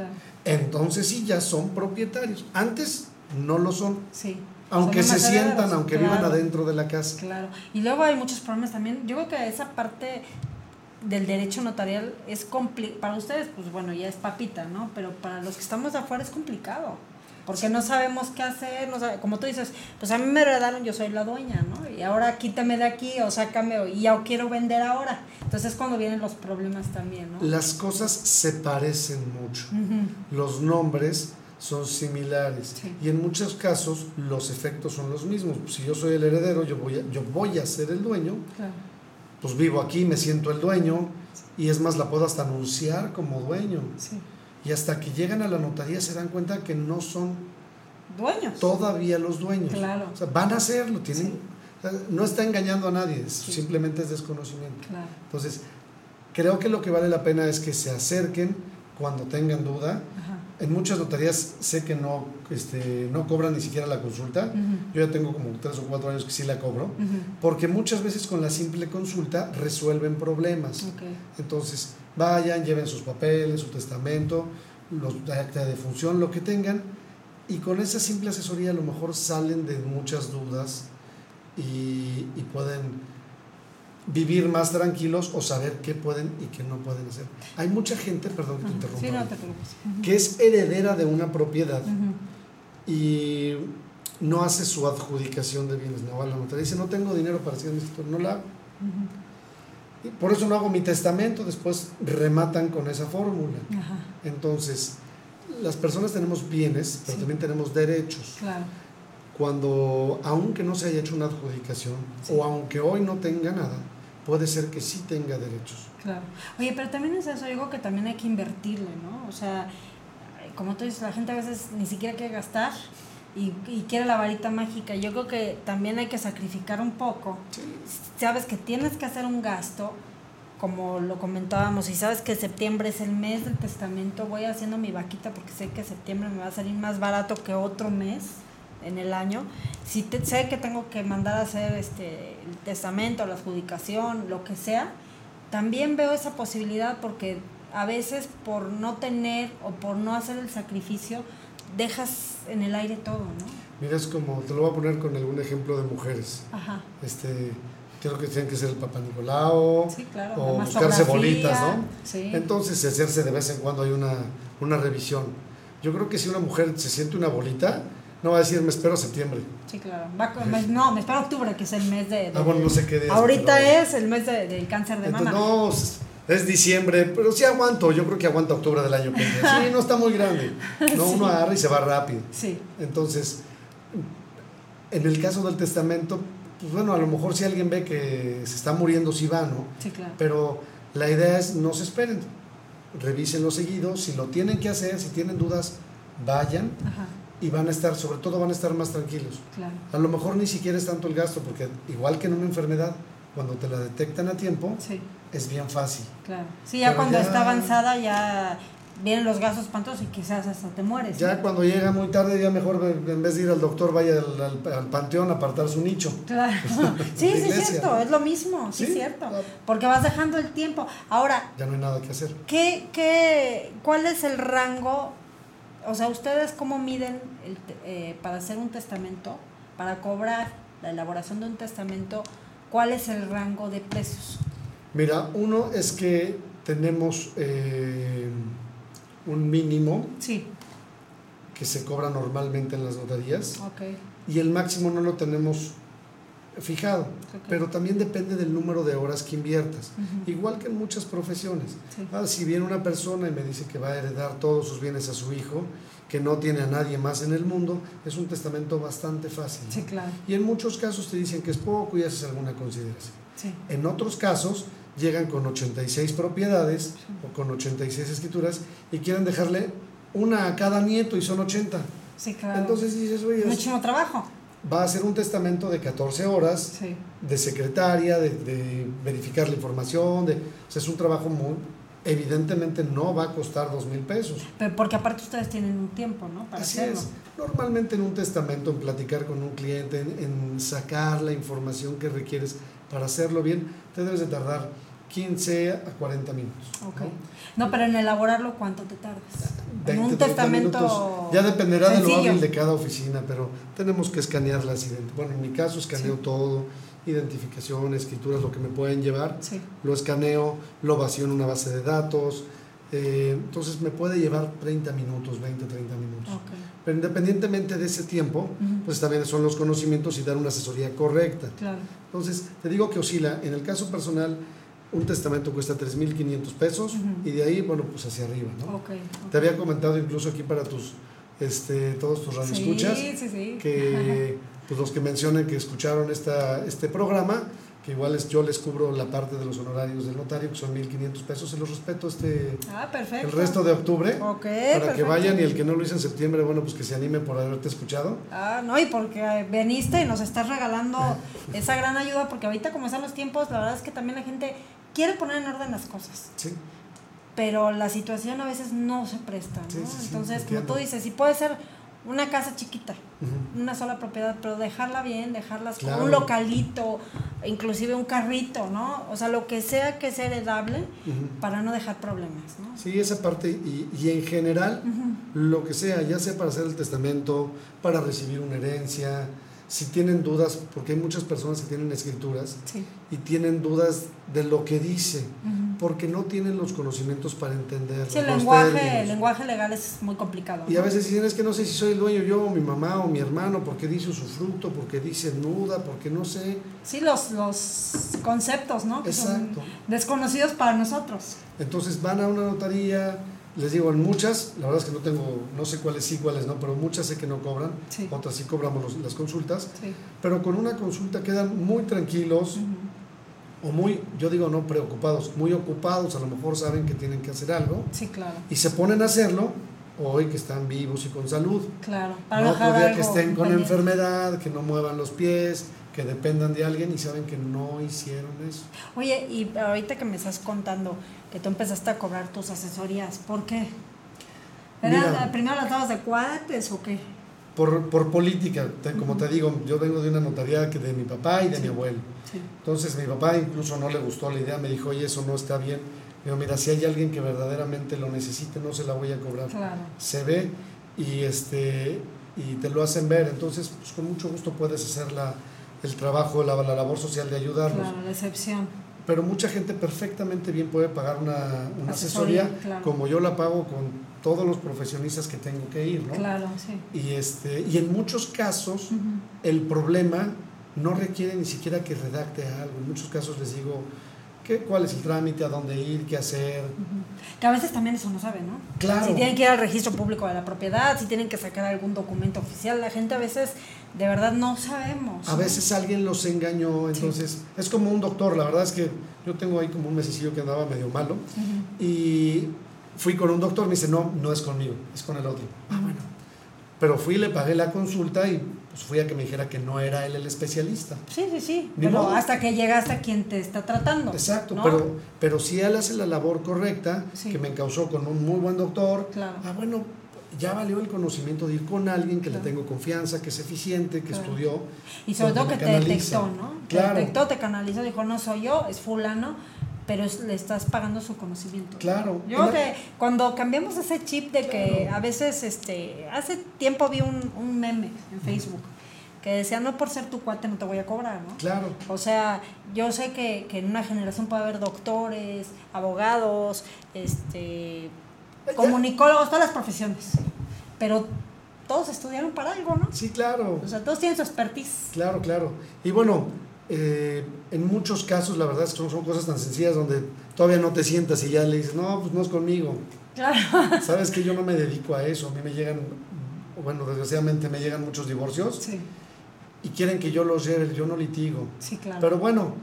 Entonces sí, ya son propietarios. Antes no lo son. Aunque se sientan, aunque vivan adentro de la casa. Claro. Y luego hay muchos problemas también. Yo creo que esa parte del derecho notarial es complicado. Para ustedes, pues bueno, ya es papita, ¿no? Pero para los que estamos afuera es complicado. porque no sabemos qué hacer, no sabe- como tú dices, pues a mí me heredaron, yo soy la dueña, ¿no? Y ahora quítame de aquí o sácame o- y ya quiero vender ahora. Entonces es cuando vienen los problemas también, ¿no? Las cosas se parecen mucho. Los nombres son similares Sí. y en muchos casos los efectos son los mismos. Si yo soy el heredero, yo voy a, yo voy a ser el dueño, Claro. Pues vivo aquí, me siento el dueño y es más, la puedo hasta anunciar como dueño. Sí. Y hasta que llegan a la notaría se dan cuenta que no son Dueños. todavía los dueños. Claro. O sea, van a hacerlo, tienen, Sí. o sea, no está engañando a nadie, es- simplemente es desconocimiento. Claro. Entonces, creo que lo que vale la pena es que se acerquen cuando tengan duda. Ajá. En muchas notarías sé que no, este, no cobran ni siquiera la consulta. Yo ya tengo como tres o cuatro años que sí la cobro. Porque muchas veces con la simple consulta resuelven problemas. Entonces, vayan, lleven sus papeles, su testamento, los acta de función, lo que tengan, y con esa simple asesoría a lo mejor salen de muchas dudas y, y pueden vivir más tranquilos o saber qué pueden y qué no pueden hacer. Hay mucha gente, perdón que te interrumpa, Sí, no te preocupes. Ujú. que es heredera de una propiedad y no hace su adjudicación de bienes. No va a la notaría dice, no tengo dinero para hacer mi no la hago. Y por eso no hago mi testamento, después rematan con esa fórmula. Entonces, las personas tenemos bienes, pero Sí. también tenemos derechos. Claro. Cuando, aunque no se haya hecho una adjudicación, Sí. o aunque hoy no tenga nada, puede ser que sí tenga derechos. Claro. Oye, pero también es eso, digo que también hay que invertirle, ¿no? O sea, como tú dices, la gente a veces ni siquiera quiere gastar y, y quiere la varita mágica. Yo creo que también hay que sacrificar un poco. Sabes que tienes que hacer un gasto, como lo comentábamos, y sabes que septiembre es el mes del testamento, voy haciendo mi vaquita porque sé que septiembre me va a salir más barato que otro mes en el año. Si te- sé que tengo que mandar a hacer este el testamento, la adjudicación, lo que sea, también veo esa posibilidad porque a veces por no tener o por no hacer el sacrificio, dejas en el aire todo, ¿no? Mira, es como, te lo voy a poner con algún ejemplo de mujeres. Ajá. Este, creo que tienen que ser el Papa Nicolau, Sí, claro. o buscarse bolitas, ¿no? Sí. Entonces, hacerse de vez en cuando hay una, una revisión. Yo creo que si una mujer se siente una bolita, no va a decir, me espero septiembre. Sí, claro. Va con- me- no, me espero octubre, que es el mes de... de- Ah, bueno, no sé qué día es, Ahorita pero- es el mes de- del cáncer de Entonces, mama. no, es- es diciembre, pero sí aguanto. Yo creo que aguanta octubre del año que viene. (laughs) Sí, no está muy grande. No, uno agarra y se va rápido. Sí, Entonces, en el caso del testamento, pues bueno, a lo mejor si alguien ve que se está muriendo, sí va, ¿no? sí, claro. Pero la idea es no se esperen, revísenlo seguido, si lo tienen que hacer, si tienen dudas, vayan Ajá, y van a estar, sobre todo van a estar más tranquilos. claro. A lo mejor ni siquiera es tanto el gasto, porque igual que en una enfermedad, cuando te la detectan a tiempo, Sí, es bien fácil. claro. Sí, ya Pero cuando ya- está avanzada ya vienen los gastos espantosos y quizás hasta te mueres. Ya cuando llega muy tarde, ya mejor en vez de ir al doctor, vaya al, al- al panteón a apartar su nicho. Claro. (laughs) Sí, sí, es cierto, es lo mismo, sí, es Sí, cierto. ah. Porque vas dejando el tiempo. Ahora, Ya no hay nada que hacer. ¿qué, qué, ¿cuál es el rango? O sea, ¿ustedes cómo miden el eh, para hacer un testamento, para cobrar la elaboración de un testamento, cuál es el rango de precios? Mira, uno es que tenemos eh, un mínimo Sí, que se cobra normalmente en las notarías. Y el máximo no lo tenemos fijado, pero también depende del número de horas que inviertas, igual que en muchas profesiones. Sí. Ah, si viene una persona y me dice que va a heredar todos sus bienes a su hijo, que no tiene a nadie más en el mundo, es un testamento bastante fácil. Sí, claro. Y en muchos casos te dicen que es poco y haces alguna consideración. Sí. En otros casos llegan con 86 propiedades o con 86 escrituras y quieren dejarle una a cada nieto y son 80. Sí, claro. Entonces dices, oye, es- Muchísimo trabajo. Va a ser un testamento de 14 horas Sí. de secretaria, de, de verificar la información, de, o sea, es un trabajo muy, evidentemente no va a costar dos mil pesos. Pero porque aparte ustedes tienen un tiempo, ¿no? Para Así hacerlo. es. Normalmente en un testamento, en platicar con un cliente, en, en sacar la información que requieres para hacerlo bien, te debes de tardar 15 a 40 minutos. Ok. ¿no? No, pero en elaborarlo, ¿cuánto te tardas? en 20, un 30 testamento. minutos. Ya dependerá de lo sencillo. hábil de cada oficina, pero tenemos que escanear las Bueno, en mi caso escaneo Sí. todo, identificación, escrituras, lo que me pueden llevar. Sí. Lo escaneo, lo vacío en una base de datos, Eh, entonces me puede llevar 30 minutos, 20, 30 minutos. Ok. Pero independientemente de ese tiempo, Ujú. pues también son los conocimientos y dar una asesoría correcta. Claro. Entonces, te digo que oscila. En el caso personal, un testamento cuesta 3.500 pesos Ujú. y de ahí, bueno, pues hacia arriba, ¿no? Ok. ok. Te había comentado incluso aquí para tus, este, todos tus radioescuchas, Sí, sí, sí. que pues los que mencionen que escucharon esta, este programa, que igual es, yo les cubro la parte de los honorarios del notario, que son 1.500 pesos, se los respeto este, Ah, perfecto. el resto de octubre, Ok, para que vayan y el que no lo hizo en septiembre, bueno, pues que se anime por haberte escuchado. Ah, no, y porque veniste y nos estás regalando (laughs) esa gran ayuda, porque ahorita como están los tiempos, la verdad es que también la gente quiere poner en orden las cosas, Sí, pero la situación a veces no se presta, ¿no? Sí, sí, sí, Entonces, como tú dices, si puede ser una casa chiquita, una sola propiedad, pero dejarla bien, dejarlas Claro. un localito, inclusive un carrito, ¿no? O sea, lo que sea que sea heredable para no dejar problemas, ¿no? Sí, esa parte y, y en general, lo que sea, ya sea para hacer el testamento, para recibir una herencia, si tienen dudas, porque hay muchas personas que tienen escrituras Sí. y tienen dudas de lo que dice, porque no tienen los conocimientos para entender. Sí, el lenguaje, términos. el lenguaje legal es muy complicado. Y a veces dicen, es que no sé si soy el dueño yo, o mi mamá, o mi hermano, porque dice usufructo, porque dice nuda, porque no sé. Sí, los, los conceptos, ¿no? Que son desconocidos para nosotros. Entonces van a una notaría, les digo, en muchas, la verdad es que no tengo, no sé cuáles sí, cuáles no, pero muchas sé que no cobran, Sí. otras sí cobramos los- las consultas, Sí. pero con una consulta quedan muy tranquilos o muy, yo digo no preocupados, muy ocupados, a lo mejor saben que tienen que hacer algo Sí, claro. y se ponen a hacerlo hoy que están vivos y con salud. Claro. Para no que estén con pendiente. enfermedad, que no muevan los pies, que dependan de alguien y saben que no hicieron eso. Oye, y ahorita que me estás contando que tú empezaste a cobrar tus asesorías, ¿por qué? ¿Era Mira. primero las dabas de cuates o qué? Por, por política, te- como te digo, yo vengo de una notaría que de mi papá y de mi abuelo. Sí. Entonces mi papá incluso no le gustó la idea, me dijo, oye, eso no está bien. Digo, mira, si hay alguien que verdaderamente lo necesite, no se la voy a cobrar. Claro. Se ve y, este, y te lo hacen ver. Entonces, pues con mucho gusto puedes hacer la, el trabajo, la, la labor social de ayudarlos. Claro, la excepción. Pero mucha gente perfectamente bien puede pagar una, una Asesoría, asesoría, claro. como yo la pago con todos los profesionistas que tengo que ir, ¿no? Claro, sí. Y, este, y en muchos casos el problema no requiere ni siquiera que redacte algo. En muchos casos les digo qué, cuál es el trámite, a dónde ir, qué hacer. Que a veces también eso no sabe, ¿no? Claro. Si tienen que ir al registro público de la propiedad, si tienen que sacar algún documento oficial, la gente a veces de verdad no sabemos. A veces alguien los engañó, entonces es como un doctor. La verdad es que yo tengo ahí como un mesecillo que andaba medio malo y fui con un doctor, me dice, no, no es conmigo, es con el otro. Ah, bueno. Pero fui, le pagué la consulta y pues fui a que me dijera que no era él el especialista. Sí, sí, sí. Ni Pero modo. hasta que llegaste a quien te está tratando. Exacto, ¿no? pero, pero si él hace la labor correcta, Sí. que me encausó con un muy buen doctor, Claro. ah, bueno, ya valió el conocimiento de ir con alguien que Claro. le tengo confianza, que es eficiente, que Claro. estudió. Y sobre todo que te canaliza. detectó, ¿no? Claro. Te detectó, te canalizó, dijo, no soy yo, es fulano, pero es- le estás pagando su conocimiento. Claro. Yo creo que cuando cambiamos ese chip de que a veces, este, hace tiempo vi un, un meme en Facebook que decía, no por ser tu cuate no te voy a cobrar, ¿no? Claro. O sea, yo sé que, que en una generación puede haber doctores, abogados, este, comunicólogos, todas las profesiones, pero todos estudiaron para algo, ¿no? Sí, claro. O sea, todos tienen su expertise. Claro, claro. Y bueno, eh, en muchos casos la verdad es que son, son cosas tan sencillas donde todavía no te sientas y ya le dices, no, pues no es conmigo. Claro. (laughs) Sabes que yo no me dedico a eso. A mí me llegan, bueno, desgraciadamente me llegan muchos divorcios Sí, y quieren que yo los lleve, yo no litigo. sí, claro. Pero bueno,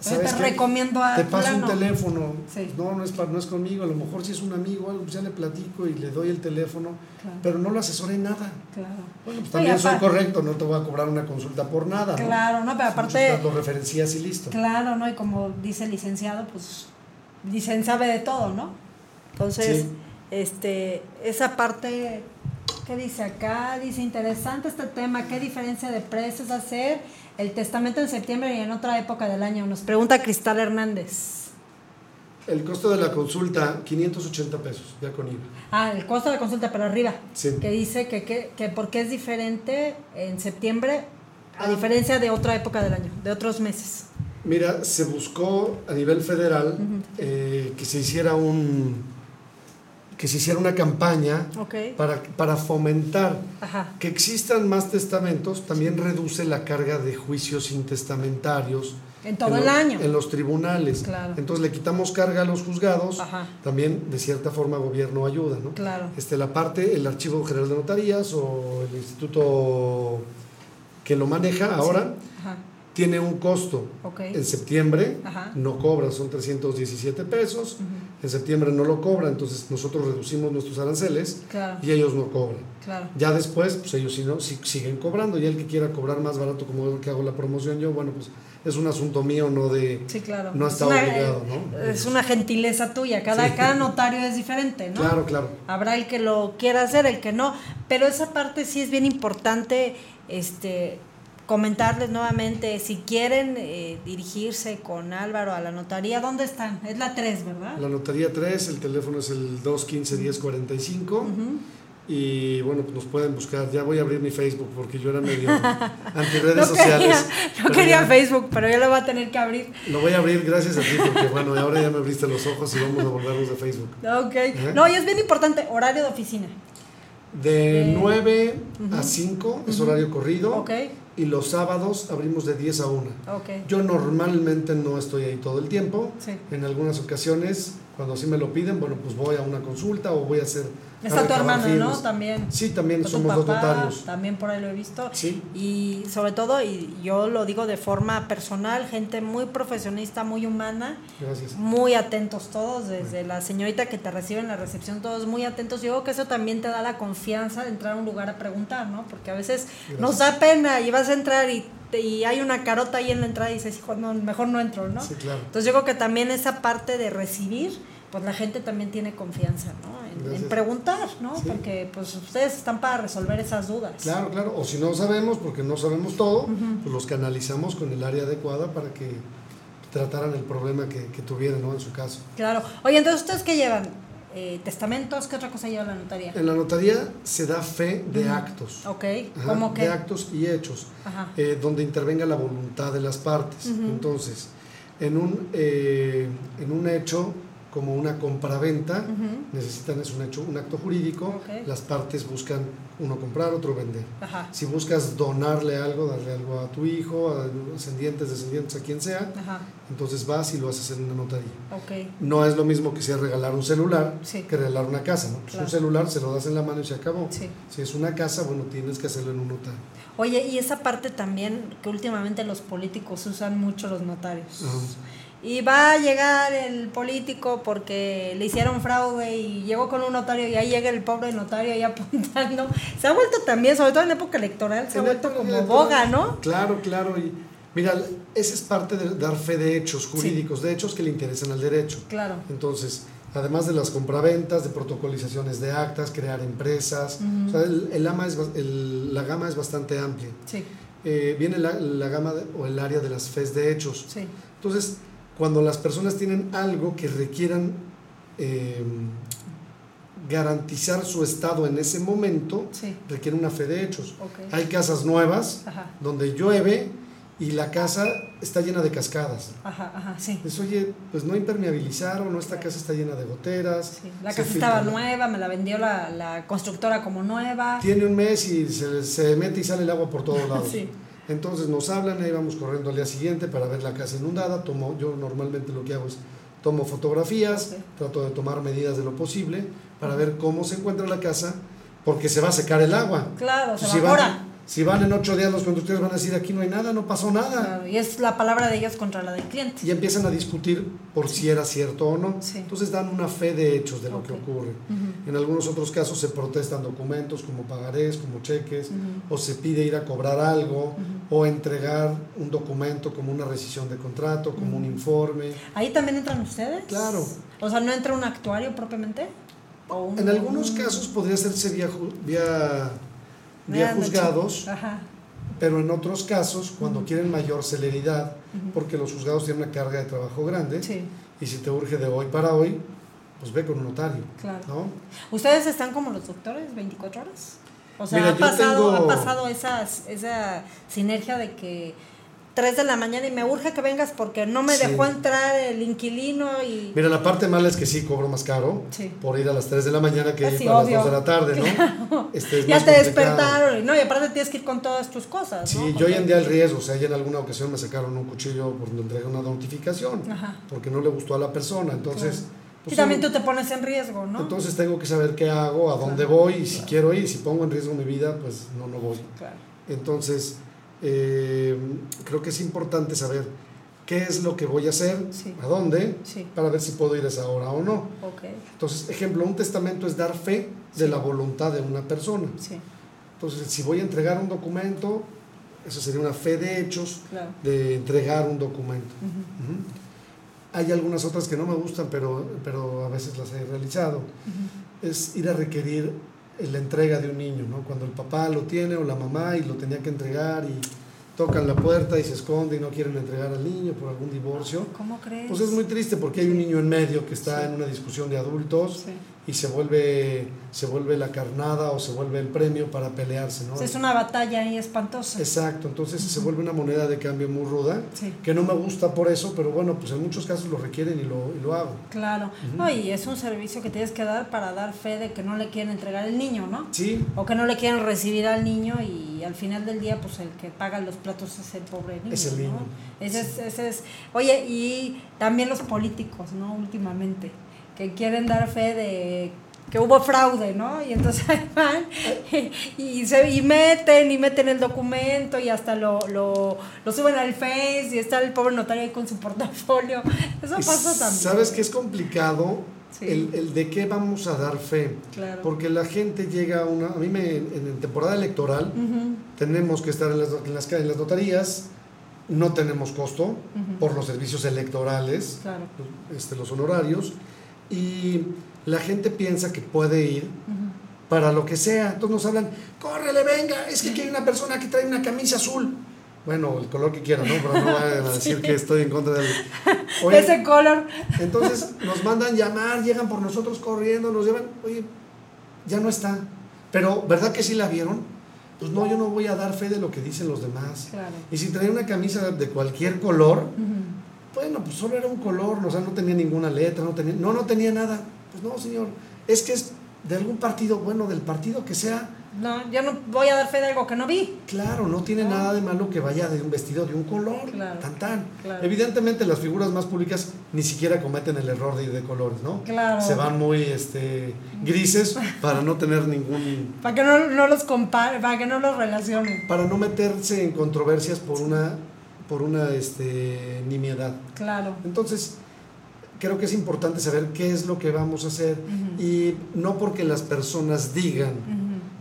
¿sabes te qué? recomiendo a Te paso un teléfono. Sí. No, no es, no es conmigo. A lo mejor si es un amigo algo, pues ya le platico y le doy el teléfono. Claro. Pero no lo asesoré en nada. Claro. Bueno, pues también soy aparte- correcto. No te voy a cobrar una consulta por nada. Claro, no, pero aparte, Lo referencias y listo. claro, ¿no? Y como dice el licenciado, pues, dicen sabe de todo, ¿no? Entonces, Sí. este, esa parte, ¿qué dice acá? Dice, interesante este tema, ¿qué diferencia de precios hacer el testamento en septiembre y en otra época del año? Nos pregunta Cristal Hernández. El costo de la consulta, 580 pesos, ya con IVA. Ah, el costo de consulta, pero arriba. Sí. Que dice que, que, que por qué es diferente en septiembre a Ah. diferencia de otra época del año, de otros meses. Mira, se buscó a nivel federal eh, que se hiciera un, que se hiciera una campaña para, para fomentar Ajá. que existan más testamentos, también reduce la carga de juicios intestamentarios. En todo el lo- año. En los tribunales. Claro. Entonces le quitamos carga a los juzgados, Ajá. también de cierta forma gobierno ayuda, ¿no? Claro. Este, la parte, el Archivo General de Notarías o el instituto que lo maneja ahora, Ajá. Tiene un costo. Ok. En septiembre Ajá. no cobra, son 317 pesos. En septiembre no lo cobra, entonces nosotros reducimos nuestros aranceles Claro. y ellos no cobran. Claro. Ya después, pues ellos sí, no, sí- siguen cobrando. Y el que quiera cobrar más barato, como el que hago la promoción yo, bueno, pues es un asunto mío, no de. Sí, claro. No Es está obligado, ¿no? Es una gentileza tuya. Cada, Sí. cada notario es diferente, ¿no? Claro, claro. Habrá el que lo quiera hacer, el que no. Pero esa parte sí es bien importante este, comentarles nuevamente. Si quieren eh, dirigirse con Álvaro a la notaría, ¿dónde están? Es la 3, ¿verdad? La notaría 3, el teléfono es el 215-1045. Y bueno, pues nos pueden buscar. Ya voy a abrir mi Facebook porque yo era medio (laughs) anti redes No quería, sociales. no quería ya Facebook, pero yo lo voy a tener que abrir. Lo voy a abrir gracias a ti porque bueno, ahora ya me abriste los ojos y vamos a volvernos de Facebook. Ok. No, y es bien importante, horario de oficina. De Eh, 9 a 5 es horario corrido. Ok. Y los sábados abrimos de 10 a 1. Ok. Yo normalmente no estoy ahí todo el tiempo. Sí. En algunas ocasiones, cuando sí me lo piden, bueno, pues voy a una consulta o voy a hacer. Está tu hermano, ¿no? También. Sí, también somos dos papá, notarios. También por ahí lo he visto. Sí. Y sobre todo, y yo lo digo de forma personal, gente muy profesionista, muy humana, Gracias. muy atentos todos, desde la señorita que te recibe en la recepción, todos muy atentos. Yo creo que eso también te da la confianza de entrar a un lugar a preguntar, ¿no? Porque a veces nos da pena y vas a entrar y, y hay una carota ahí en la entrada y dices, hijo, no, mejor no entro, ¿no? Sí, claro. Entonces yo creo que también esa parte de recibir, pues la gente también tiene confianza, ¿no? En, preguntar, ¿no? Sí. Porque pues ustedes están para resolver esas dudas. Claro, claro. O si no sabemos, porque no sabemos todo, pues los canalizamos con el área adecuada para que trataran el problema que, que tuvieran, ¿no? En su caso. Claro. Oye, entonces ustedes qué llevan? Eh, ¿Testamentos? ¿Qué otra cosa lleva la notaría? En la notaría se da fe de actos. Ok, Ajá, ¿cómo de que? actos y hechos, Ajá. eh, donde intervenga la voluntad de las partes. Entonces, en un, eh, en un hecho como una compraventa, necesitan es un hecho, un acto jurídico, las partes buscan uno comprar, otro vender. Ajá. Si buscas donarle algo, darle algo a tu hijo, a ascendientes, descendientes, a quien sea, Ajá. entonces vas y lo haces en una notaría. Ok. No es lo mismo que sea regalar un celular Sí. que regalar una casa, ¿no? Pues Claro. Un celular se lo das en la mano y se acabó. Sí. Si es una casa, bueno, tienes que hacerlo en un notario. Oye, y esa parte también que últimamente los políticos usan mucho los notarios. Ajá. Y va a llegar el político porque le hicieron fraude y llegó con un notario y ahí llega el pobre notario ahí (laughs) apuntando. Se ha vuelto también, sobre todo en época electoral, se ha vuelto como electoral, boga, ¿no? Claro, claro. Y mira, esa es parte de dar fe de hechos jurídicos, de hechos que le interesan al derecho. Claro. Entonces, además de las compraventas, de protocolizaciones de actas, crear empresas, o sea, el, el ama es bas- el- la gama es bastante amplia. Sí, Eh, viene la, la gama de- o el área de las fes de hechos. sí. Entonces, cuando las personas tienen algo que requieran eh, garantizar su estado en ese momento, Sí. requiere una fe de hechos. Hay casas nuevas Ajá. donde llueve y la casa está llena de cascadas. Ajá, ajá, sí. Pues oye, pues no impermeabilizaron, esta casa está llena de goteras. Sí, La casa estaba nueva, me la vendió la, la constructora como nueva. Tiene un mes y se, se mete y sale el agua por todos lados. (laughs) Sí. Entonces nos hablan, ahí vamos corriendo al día siguiente para ver la casa inundada. Tomo, yo normalmente lo que hago es tomo fotografías, trato de tomar medidas de lo posible para ver cómo se encuentra la casa, porque se va a secar el agua. Claro, se si, evapora. van, si van en ocho días los conductores van a decir aquí no hay nada, no pasó nada. Claro, y es la palabra de ellos contra la del cliente. Y empiezan a discutir por si era cierto o no. Sí. Entonces dan una fe de hechos de lo que ocurre. En algunos otros casos se protestan documentos como pagarés, como cheques, o se pide ir a cobrar algo, o entregar un documento como una rescisión de contrato, como un informe. ¿Ahí también entran ustedes? Claro. O sea, ¿no entra un actuario propiamente? ¿O un- En algunos un- casos podría hacerse vía, vía, vía juzgados, Ajá. pero en otros casos, cuando quieren mayor celeridad, porque los juzgados tienen una carga de trabajo grande, Sí, y si te urge de hoy para hoy, pues ve con un notario. claro. ¿no? ¿Ustedes están como los doctores 24 horas? O sea, Mira, ha pasado, tengo- ha pasado esa, esa sinergia de que 3 de la mañana y me urge que vengas porque no me Sí. dejó entrar el inquilino y... Mira, la parte mala es que sí cobro más caro Sí. por ir a las 3 de la mañana que Ah, ir sí, a las obvio. 2 de la tarde, ¿no? Este, es ya te complicado. despertaron, y no, y aparte tienes que ir con todas tus cosas. Sí, ¿no? yo Porque- hoy en día el riesgo, o sea, ya en alguna ocasión me sacaron un cuchillo por donde entregué una notificación, Ajá. porque no le gustó a la persona, entonces... Claro. pues, y también tú te pones en riesgo, ¿no? Entonces tengo que saber qué hago, a dónde voy, y si quiero ir, si pongo en riesgo mi vida, pues no, no voy. Claro. Entonces, eh, creo que es importante saber qué es lo que voy a hacer, Sí. a dónde, Sí. para ver si puedo ir a esa hora o no. Ok, Entonces, ejemplo, un testamento es dar fe de Sí. la voluntad de una persona. Entonces, si voy a entregar un documento, eso sería una fe de hechos claro. de entregar un documento. Ujú, Ujú. Hay algunas otras que no me gustan, pero, pero a veces las he realizado. ujú. Es ir a requerir la entrega de un niño, ¿no? Cuando el papá lo tiene o la mamá y lo tenía que entregar y tocan la puerta y se esconde y no quieren entregar al niño por algún divorcio. ¿Cómo crees? Pues es muy triste porque hay un niño en medio que está Sí. en una discusión de adultos Sí. Y se vuelve, se vuelve la carnada o se vuelve el premio para pelearse, ¿no? Es una batalla ahí espantosa. Exacto, entonces se vuelve una moneda de cambio muy ruda, Sí. que no me gusta por eso, pero bueno, pues en muchos casos lo requieren y lo, y lo hago. Claro. No, y es un servicio que tienes que dar para dar fe de que no le quieren entregar el niño, ¿no? Sí, O que no le quieren recibir al niño y al final del día, pues el que paga los platos es el pobre niño. Es el ¿no? niño. Ese es, ese es. Oye, y también los políticos, ¿no? Últimamente, que quieren dar fe de que hubo fraude, ¿no? Y entonces (laughs) ahí van y, se, y meten y meten el documento y hasta lo, lo, lo suben al Face y está el pobre notario ahí con su portafolio. Eso pasa también. Sabes que es complicado Sí. el, el de qué vamos a dar fe, Claro. porque la gente llega a una... A mí me, en, temporada electoral tenemos que estar en las, en las, en las notarías, no tenemos costo por los servicios electorales, Claro. este, los honorarios, y la gente piensa que puede ir para lo que sea. Entonces nos hablan, córrele, venga, es que aquí hay una persona que trae una camisa azul. Bueno, el color que quiera, ¿no? Pero no vayan a (laughs) decir que estoy en contra del... (laughs) Oye, Ese color. entonces nos mandan llamar, llegan por nosotros corriendo, nos llevan, oye, ya no está. Pero, ¿verdad que sí la vieron? Pues no, yo no voy a dar fe de lo que dicen los demás. Claro. Y si traía una camisa de cualquier color. Bueno, pues solo era un color, o sea, no tenía ninguna letra, no tenía, no, no tenía nada. Pues no, señor, es que es de algún partido, bueno, del partido que sea, No, yo no voy a dar fe de algo que no vi. claro, no tiene No. nada de malo que vaya de un vestido de un color, Claro, tan tan. claro. Evidentemente las figuras más públicas ni siquiera cometen el error de ir de colores, ¿no? Claro. Se van muy este, grises para no tener ningún, Para que no, no los compare, para que no los relacionen. para no meterse en controversias por una, por una este, nimiedad. Claro. Entonces, creo que es importante saber qué es lo que vamos a hacer y no porque las personas digan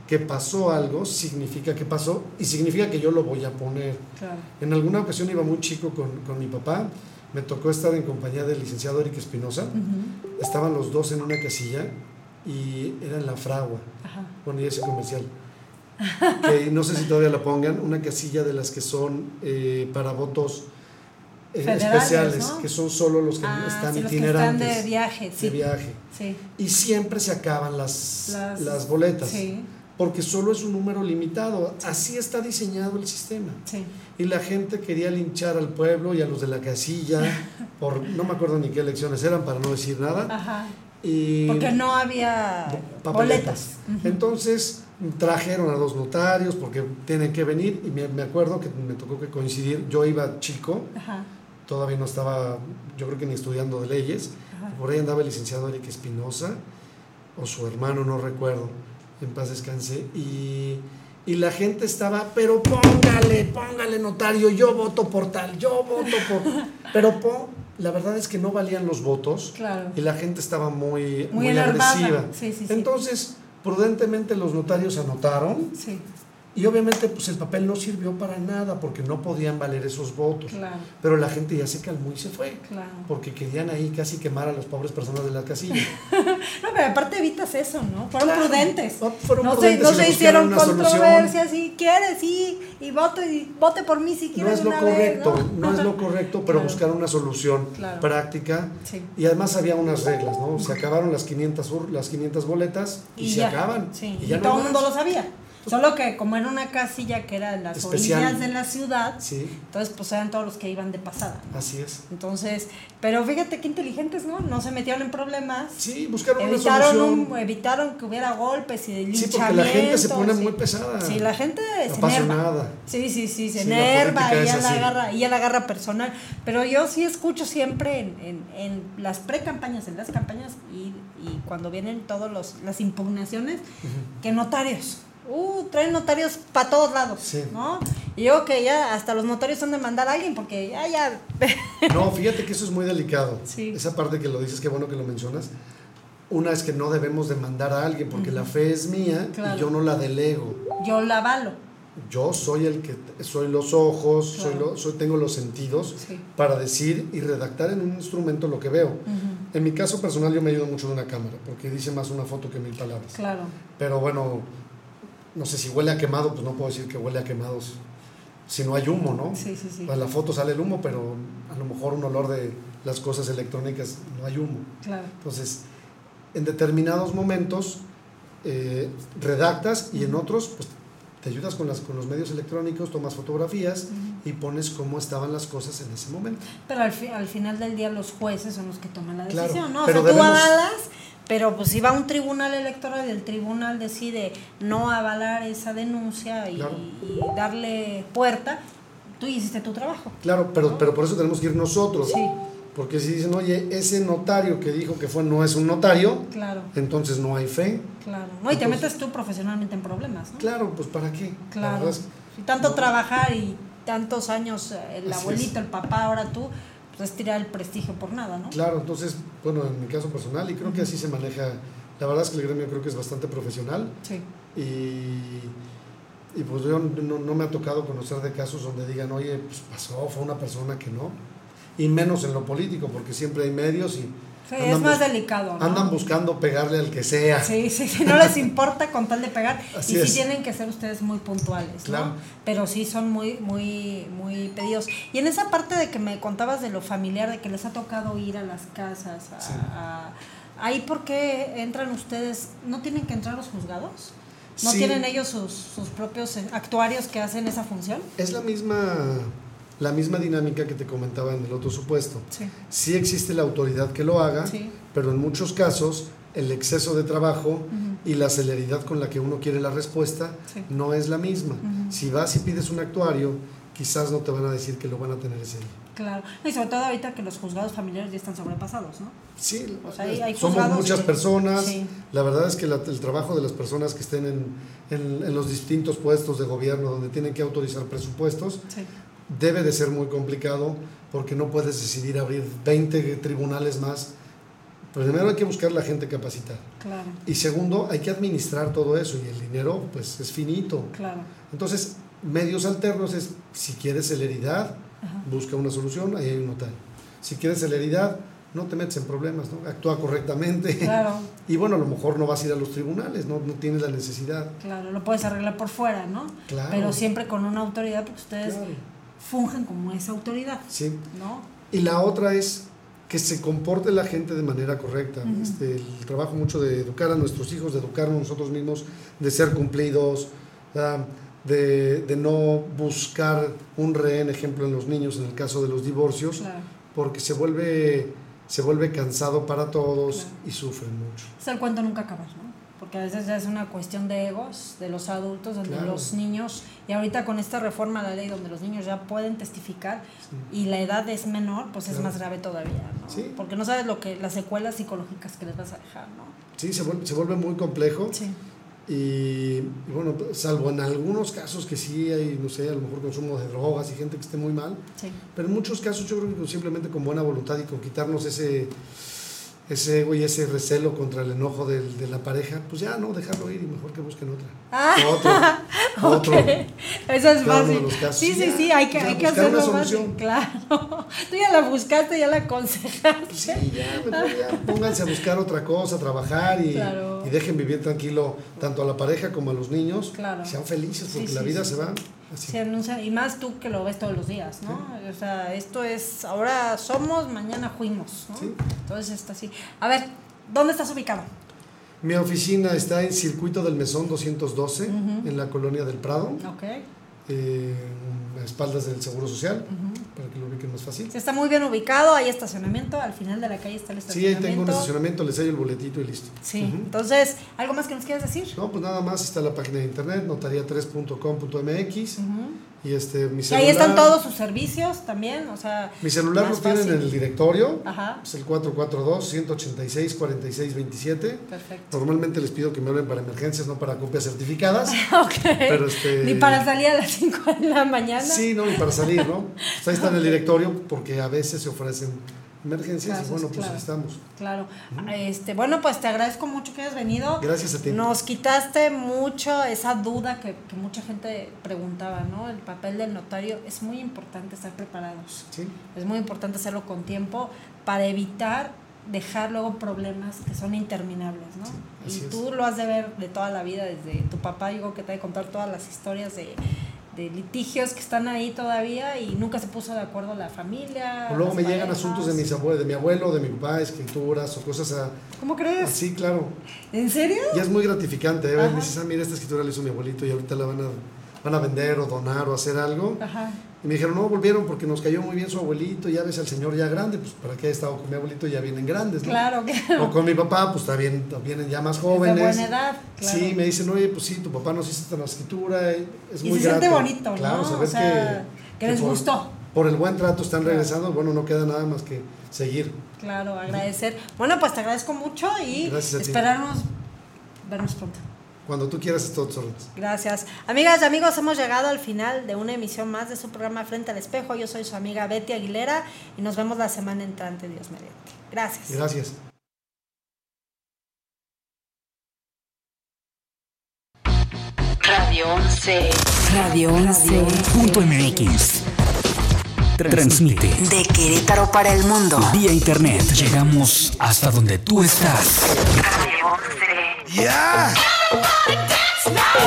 que pasó algo, significa que pasó y significa que yo lo voy a poner. Claro. En alguna ocasión iba muy chico con, con mi papá, me tocó estar en compañía del licenciado Eric Espinosa, estaban los dos en una casilla y era en la fragua, Ajá. bueno, y ese comercial. (laughs) Que no sé si todavía la pongan, una casilla de las que son eh, para votos eh, especiales, ¿no? que son solo los que Ah, están sí, los que están itinerantes de viaje, sí. de viaje. Sí. Y siempre se acaban las, Las- las, boletas, Sí. porque solo es un número limitado. Así está diseñado el sistema. Y la gente quería linchar al pueblo y a los de la casilla, (laughs) por no me acuerdo ni qué elecciones eran, para no decir nada. Ajá. Y Porque no había papeletas. boletas. Entonces trajeron a dos notarios porque tienen que venir y me, me acuerdo que me tocó que coincidir, yo iba chico, Ajá. todavía no estaba, yo creo que ni estudiando de leyes, Ajá. por ahí andaba el licenciado Eric Espinosa, o su hermano, no recuerdo, en paz descanse, y, y la gente estaba, pero póngale, póngale notario, yo voto por tal, yo voto por... (laughs) Pero pon- la verdad es que no valían los votos Claro. y la gente estaba muy, Muy agresiva. Sí, sí, sí. Entonces, prudentemente los notarios anotaron. Sí, y obviamente pues el papel no sirvió para nada porque no podían valer esos votos. claro, Pero la gente ya se calmó y se fue claro. porque querían ahí casi quemar a las pobres personas de la casilla. (laughs) No, pero aparte evitas eso, ¿no? Fueron Claro. prudentes. Fueron no prudentes se, y no hicieron controversias, si quieres, sí, y vote, y vote por mí si No quieres es lo una correcto, vez, no es lo (laughs) correcto, pero buscaron una solución práctica. Sí. Y además había unas reglas, ¿no? Se acabaron las 500, ur- las 500 boletas y, se ya, acaban. Sí, y y, ya no todo el mundo lo sabía. Solo que como era una casilla que era en las Especial. orillas de la ciudad, Sí, entonces pues eran todos los que iban de pasada. ¿no? así es. Entonces, pero fíjate qué inteligentes, ¿no? No se metieron en problemas. Sí, buscaron una Evitaron, solución. un- evitaron que hubiera golpes y Sí, linchamientos. porque la gente se pone sí. muy pesada. Sí, la gente se enerva. Sí, sí, sí, se Sí, enerva y ya la agarra, y ya la agarra personal. Pero yo sí escucho siempre en, en, en las pre-campañas, en las campañas y, y cuando vienen todas las impugnaciones, que notarios. Uh, traen notarios para todos lados, Sí. ¿no? Y yo que ya hasta los notarios han de mandar a alguien porque ya, ya. (laughs) No, fíjate que eso es muy delicado. Sí. Esa parte que lo dices, qué bueno que lo mencionas. Una es que no debemos demandar a alguien porque la fe es mía Claro. y yo no la delego. yo la avalo. Yo soy el que soy los ojos, soy lo- soy, tengo los sentidos Sí. para decir y redactar en un instrumento lo que veo. En mi caso personal yo me ayudo mucho de una cámara porque dice más una foto que mil palabras. Claro. Pero bueno, no sé si huele a quemado, pues no puedo decir que huele a quemado si- no hay humo, ¿no? Sí, sí, sí. A la foto sale el humo, pero a lo mejor un olor de las cosas electrónicas no hay humo. Claro. Entonces, en determinados momentos eh, redactas y en otros pues, te ayudas con, las, con los medios electrónicos, tomas fotografías y pones cómo estaban las cosas en ese momento. Pero al, fi- al final del día los jueces son los que toman la Claro, decisión, ¿no? O pero sea, tú debemos- avalas, pero pues si va a un tribunal electoral y el tribunal decide no avalar esa denuncia y, Claro. y darle puerta, tú hiciste tu trabajo. Claro, pero, pero por eso tenemos que ir nosotros. Sí, Porque si dicen, oye, ese notario que dijo que fue no es un notario, claro, entonces no hay fe. claro. No, y te metes tú profesionalmente en problemas, ¿no? Claro, pues ¿para qué? La Claro. es- Y tanto no. trabajar y tantos años, eh, el abuelito, el papá, ahora tú, pues tirar el prestigio por nada, ¿no? Claro, entonces, bueno, en mi caso personal, y creo que así se maneja, la verdad es que el gremio creo que es bastante profesional. Sí, y, y pues yo no, no me ha tocado conocer de casos donde digan, oye, pues pasó, fue una persona que no, y menos en lo político, porque siempre hay medios y Sí, es más delicado, ¿no? andan buscando pegarle al que sea. Sí, sí, sí, no les (laughs) importa con tal de pegar. Así y sí es. tienen que ser ustedes muy puntuales, Claro. ¿no? Pero sí son muy, muy, muy pedidos. Y en esa parte de que me contabas de lo familiar, de que les ha tocado ir a las casas, a, Sí. a- ahí por qué entran ustedes, ¿no tienen que entrar los juzgados? ¿No Sí. tienen ellos sus, sus propios eh, actuarios que hacen esa función? Es la misma, la misma dinámica que te comentaba en el otro supuesto. Sí. Sí existe la autoridad que lo haga, Sí. pero en muchos casos el exceso de trabajo y la celeridad con la que uno quiere la respuesta Sí. no es la misma. Si vas y pides un actuario, quizás no te van a decir que lo van a tener ese día. Claro. Y sobre todo ahorita que los juzgados familiares ya están sobrepasados, ¿no? Sí, O sea, hay- hay somos muchas que- personas. Sí. La verdad es que la- el trabajo de las personas que estén en, en- en los distintos puestos de gobierno donde tienen que autorizar presupuestos Sí. Debe de ser muy complicado porque no puedes decidir abrir 20 tribunales más. Primero hay que buscar la gente capacitada. Claro, Y segundo, hay que administrar todo eso y el dinero pues es finito. claro. Entonces, medios alternos es, si quieres celeridad, Ajá. busca una solución, ahí hay un notario. Si quieres celeridad, no te metes en problemas, ¿no? Actúa correctamente. Claro, (laughs) Y bueno, a lo mejor no vas a ir a los tribunales, no, no tienes la necesidad. claro, lo puedes arreglar por fuera, ¿no? Claro. Pero siempre con una autoridad, porque ustedes Claro. Fungen como esa autoridad, Sí. ¿no? Y la otra es que se comporte la gente de manera correcta. Este, el trabajo mucho de educar a nuestros hijos, de educarnos nosotros mismos, de ser cumplidos, ah, de, de no buscar un rehén, ejemplo, en los niños, en el caso de los divorcios, Claro. porque se vuelve, se vuelve cansado para todos Claro. y sufren mucho. Es el cuento nunca acabar, ¿no? Porque a veces ya es una cuestión de egos de los adultos, donde Claro. los niños, y ahorita con esta reforma a la ley donde los niños ya pueden testificar y la edad es menor, pues es más grave todavía, ¿no? Sí. Porque no sabes lo que las secuelas psicológicas que les vas a dejar, ¿no? Sí, se vuelve, se vuelve muy complejo. Sí. Y, y bueno, salvo en algunos casos que sí hay, no sé, a lo mejor consumo de drogas y gente que esté muy mal, Sí. pero en muchos casos yo creo que simplemente con buena voluntad y con quitarnos ese, ese ego y ese recelo contra el enojo del- de la pareja, pues ya no, dejarlo ir y mejor que busquen otra. Ah, Otro, otro. (laughs) Eso es Cada de fácil. Sí, sí, Ya, sí, hay que, hay que hacerlo solución. Claro. (laughs) Tú ya la buscaste, ya la aconsejaste. Pues sí, ya, mejor ya, pónganse a buscar otra cosa, a trabajar y, Claro. y dejen vivir tranquilo tanto a la pareja como a los niños. Claro. Sean felices porque Sí, la vida sí. se va así. Se anuncia, y más tú que lo ves todos los días, ¿no? O sea, esto es, ahora somos, mañana fuimos, ¿no? Sí. Entonces está así. A ver, ¿dónde estás ubicado? Mi oficina está en Circuito del Mesón 212, en la colonia del Prado, Ok. Eh, a espaldas del Seguro Social, para que lo ubiquen más fácil. Está muy bien ubicado, hay estacionamiento, al final de la calle está el Sí, ahí estacionamiento. tengo un estacionamiento, les sello el boletito y listo. Sí, entonces, ¿algo más que nos quieras decir? No, pues nada más está la página de internet, notaria3.com.mx y este mi Y celular. ahí están todos sus servicios también, o sea... Mi celular lo tienen en el directorio. Ajá, Es el 442-186-4627. perfecto. Normalmente les pido que me hablen para emergencias, no para copias certificadas. (laughs) Ok. Pero este- Ni para salir a las (laughs) 5 de la mañana. Sí, no, y para salir, ¿no? Pues ahí está en el directorio porque a veces se ofrecen emergencias Casos, y bueno, pues claro. estamos. Claro. Este, bueno, pues te agradezco mucho que hayas venido. Gracias a ti. Nos quitaste mucho esa duda que, que mucha gente preguntaba, ¿no? El papel del notario es muy importante estar preparados. Sí, Es muy importante hacerlo con tiempo para evitar dejar luego problemas que son interminables, ¿no? y es. tú lo has de ver de toda la vida, desde tu papá, digo que te ha de contar todas las historias de, de litigios que están ahí todavía y nunca se puso de acuerdo la familia. o luego me llegan asuntos de, mis abue- de mi abuelo, de mi papá, escrituras o cosas a- ¿Cómo crees? así, claro. ¿En serio? Y es muy gratificante, ¿eh? Me dices, ah, mira, esta escritura la hizo mi abuelito y ahorita la van a, van a vender o donar o hacer algo. Ajá. Y me dijeron, no, volvieron porque nos cayó muy bien su abuelito, ya ves al señor ya grande, pues para qué he estado con mi abuelito, ya vienen grandes, ¿no? Claro, claro. O con mi papá, pues bien, vienen ya más De jóvenes. buena edad, claro. Sí, me dicen, oye, pues sí, tu papá nos hizo esta escritura, eh, es Y muy se siente bonito, ¿no? Claro, saber O sea, que les por- gustó. Por el buen trato están Claro. regresando, bueno, no queda nada más que seguir. Claro, agradecer. Bueno, pues te agradezco mucho y esperarnos vernos pronto. Cuando tú quieras, es todos órdenes. Gracias. Amigas y amigos, hemos llegado al final de una emisión más de su programa Frente al Espejo. Yo soy su amiga Betty Aguilera y nos vemos la semana entrante, Dios mediante. Gracias. Gracias. Radio 11. Radio 11. Punto MX. Transmite De Querétaro para el mundo. vía internet. Llegamos hasta donde tú estás.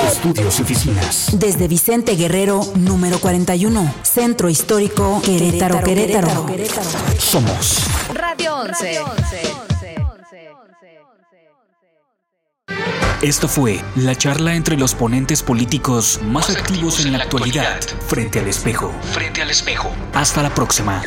Estudios y oficinas. Desde Vicente Guerrero, número 41. Centro Histórico, Querétaro, Querétaro. Somos Radio 11. Esto fue la charla entre los ponentes políticos más activos en la actualidad, frente al espejo. Frente al espejo. Hasta la próxima.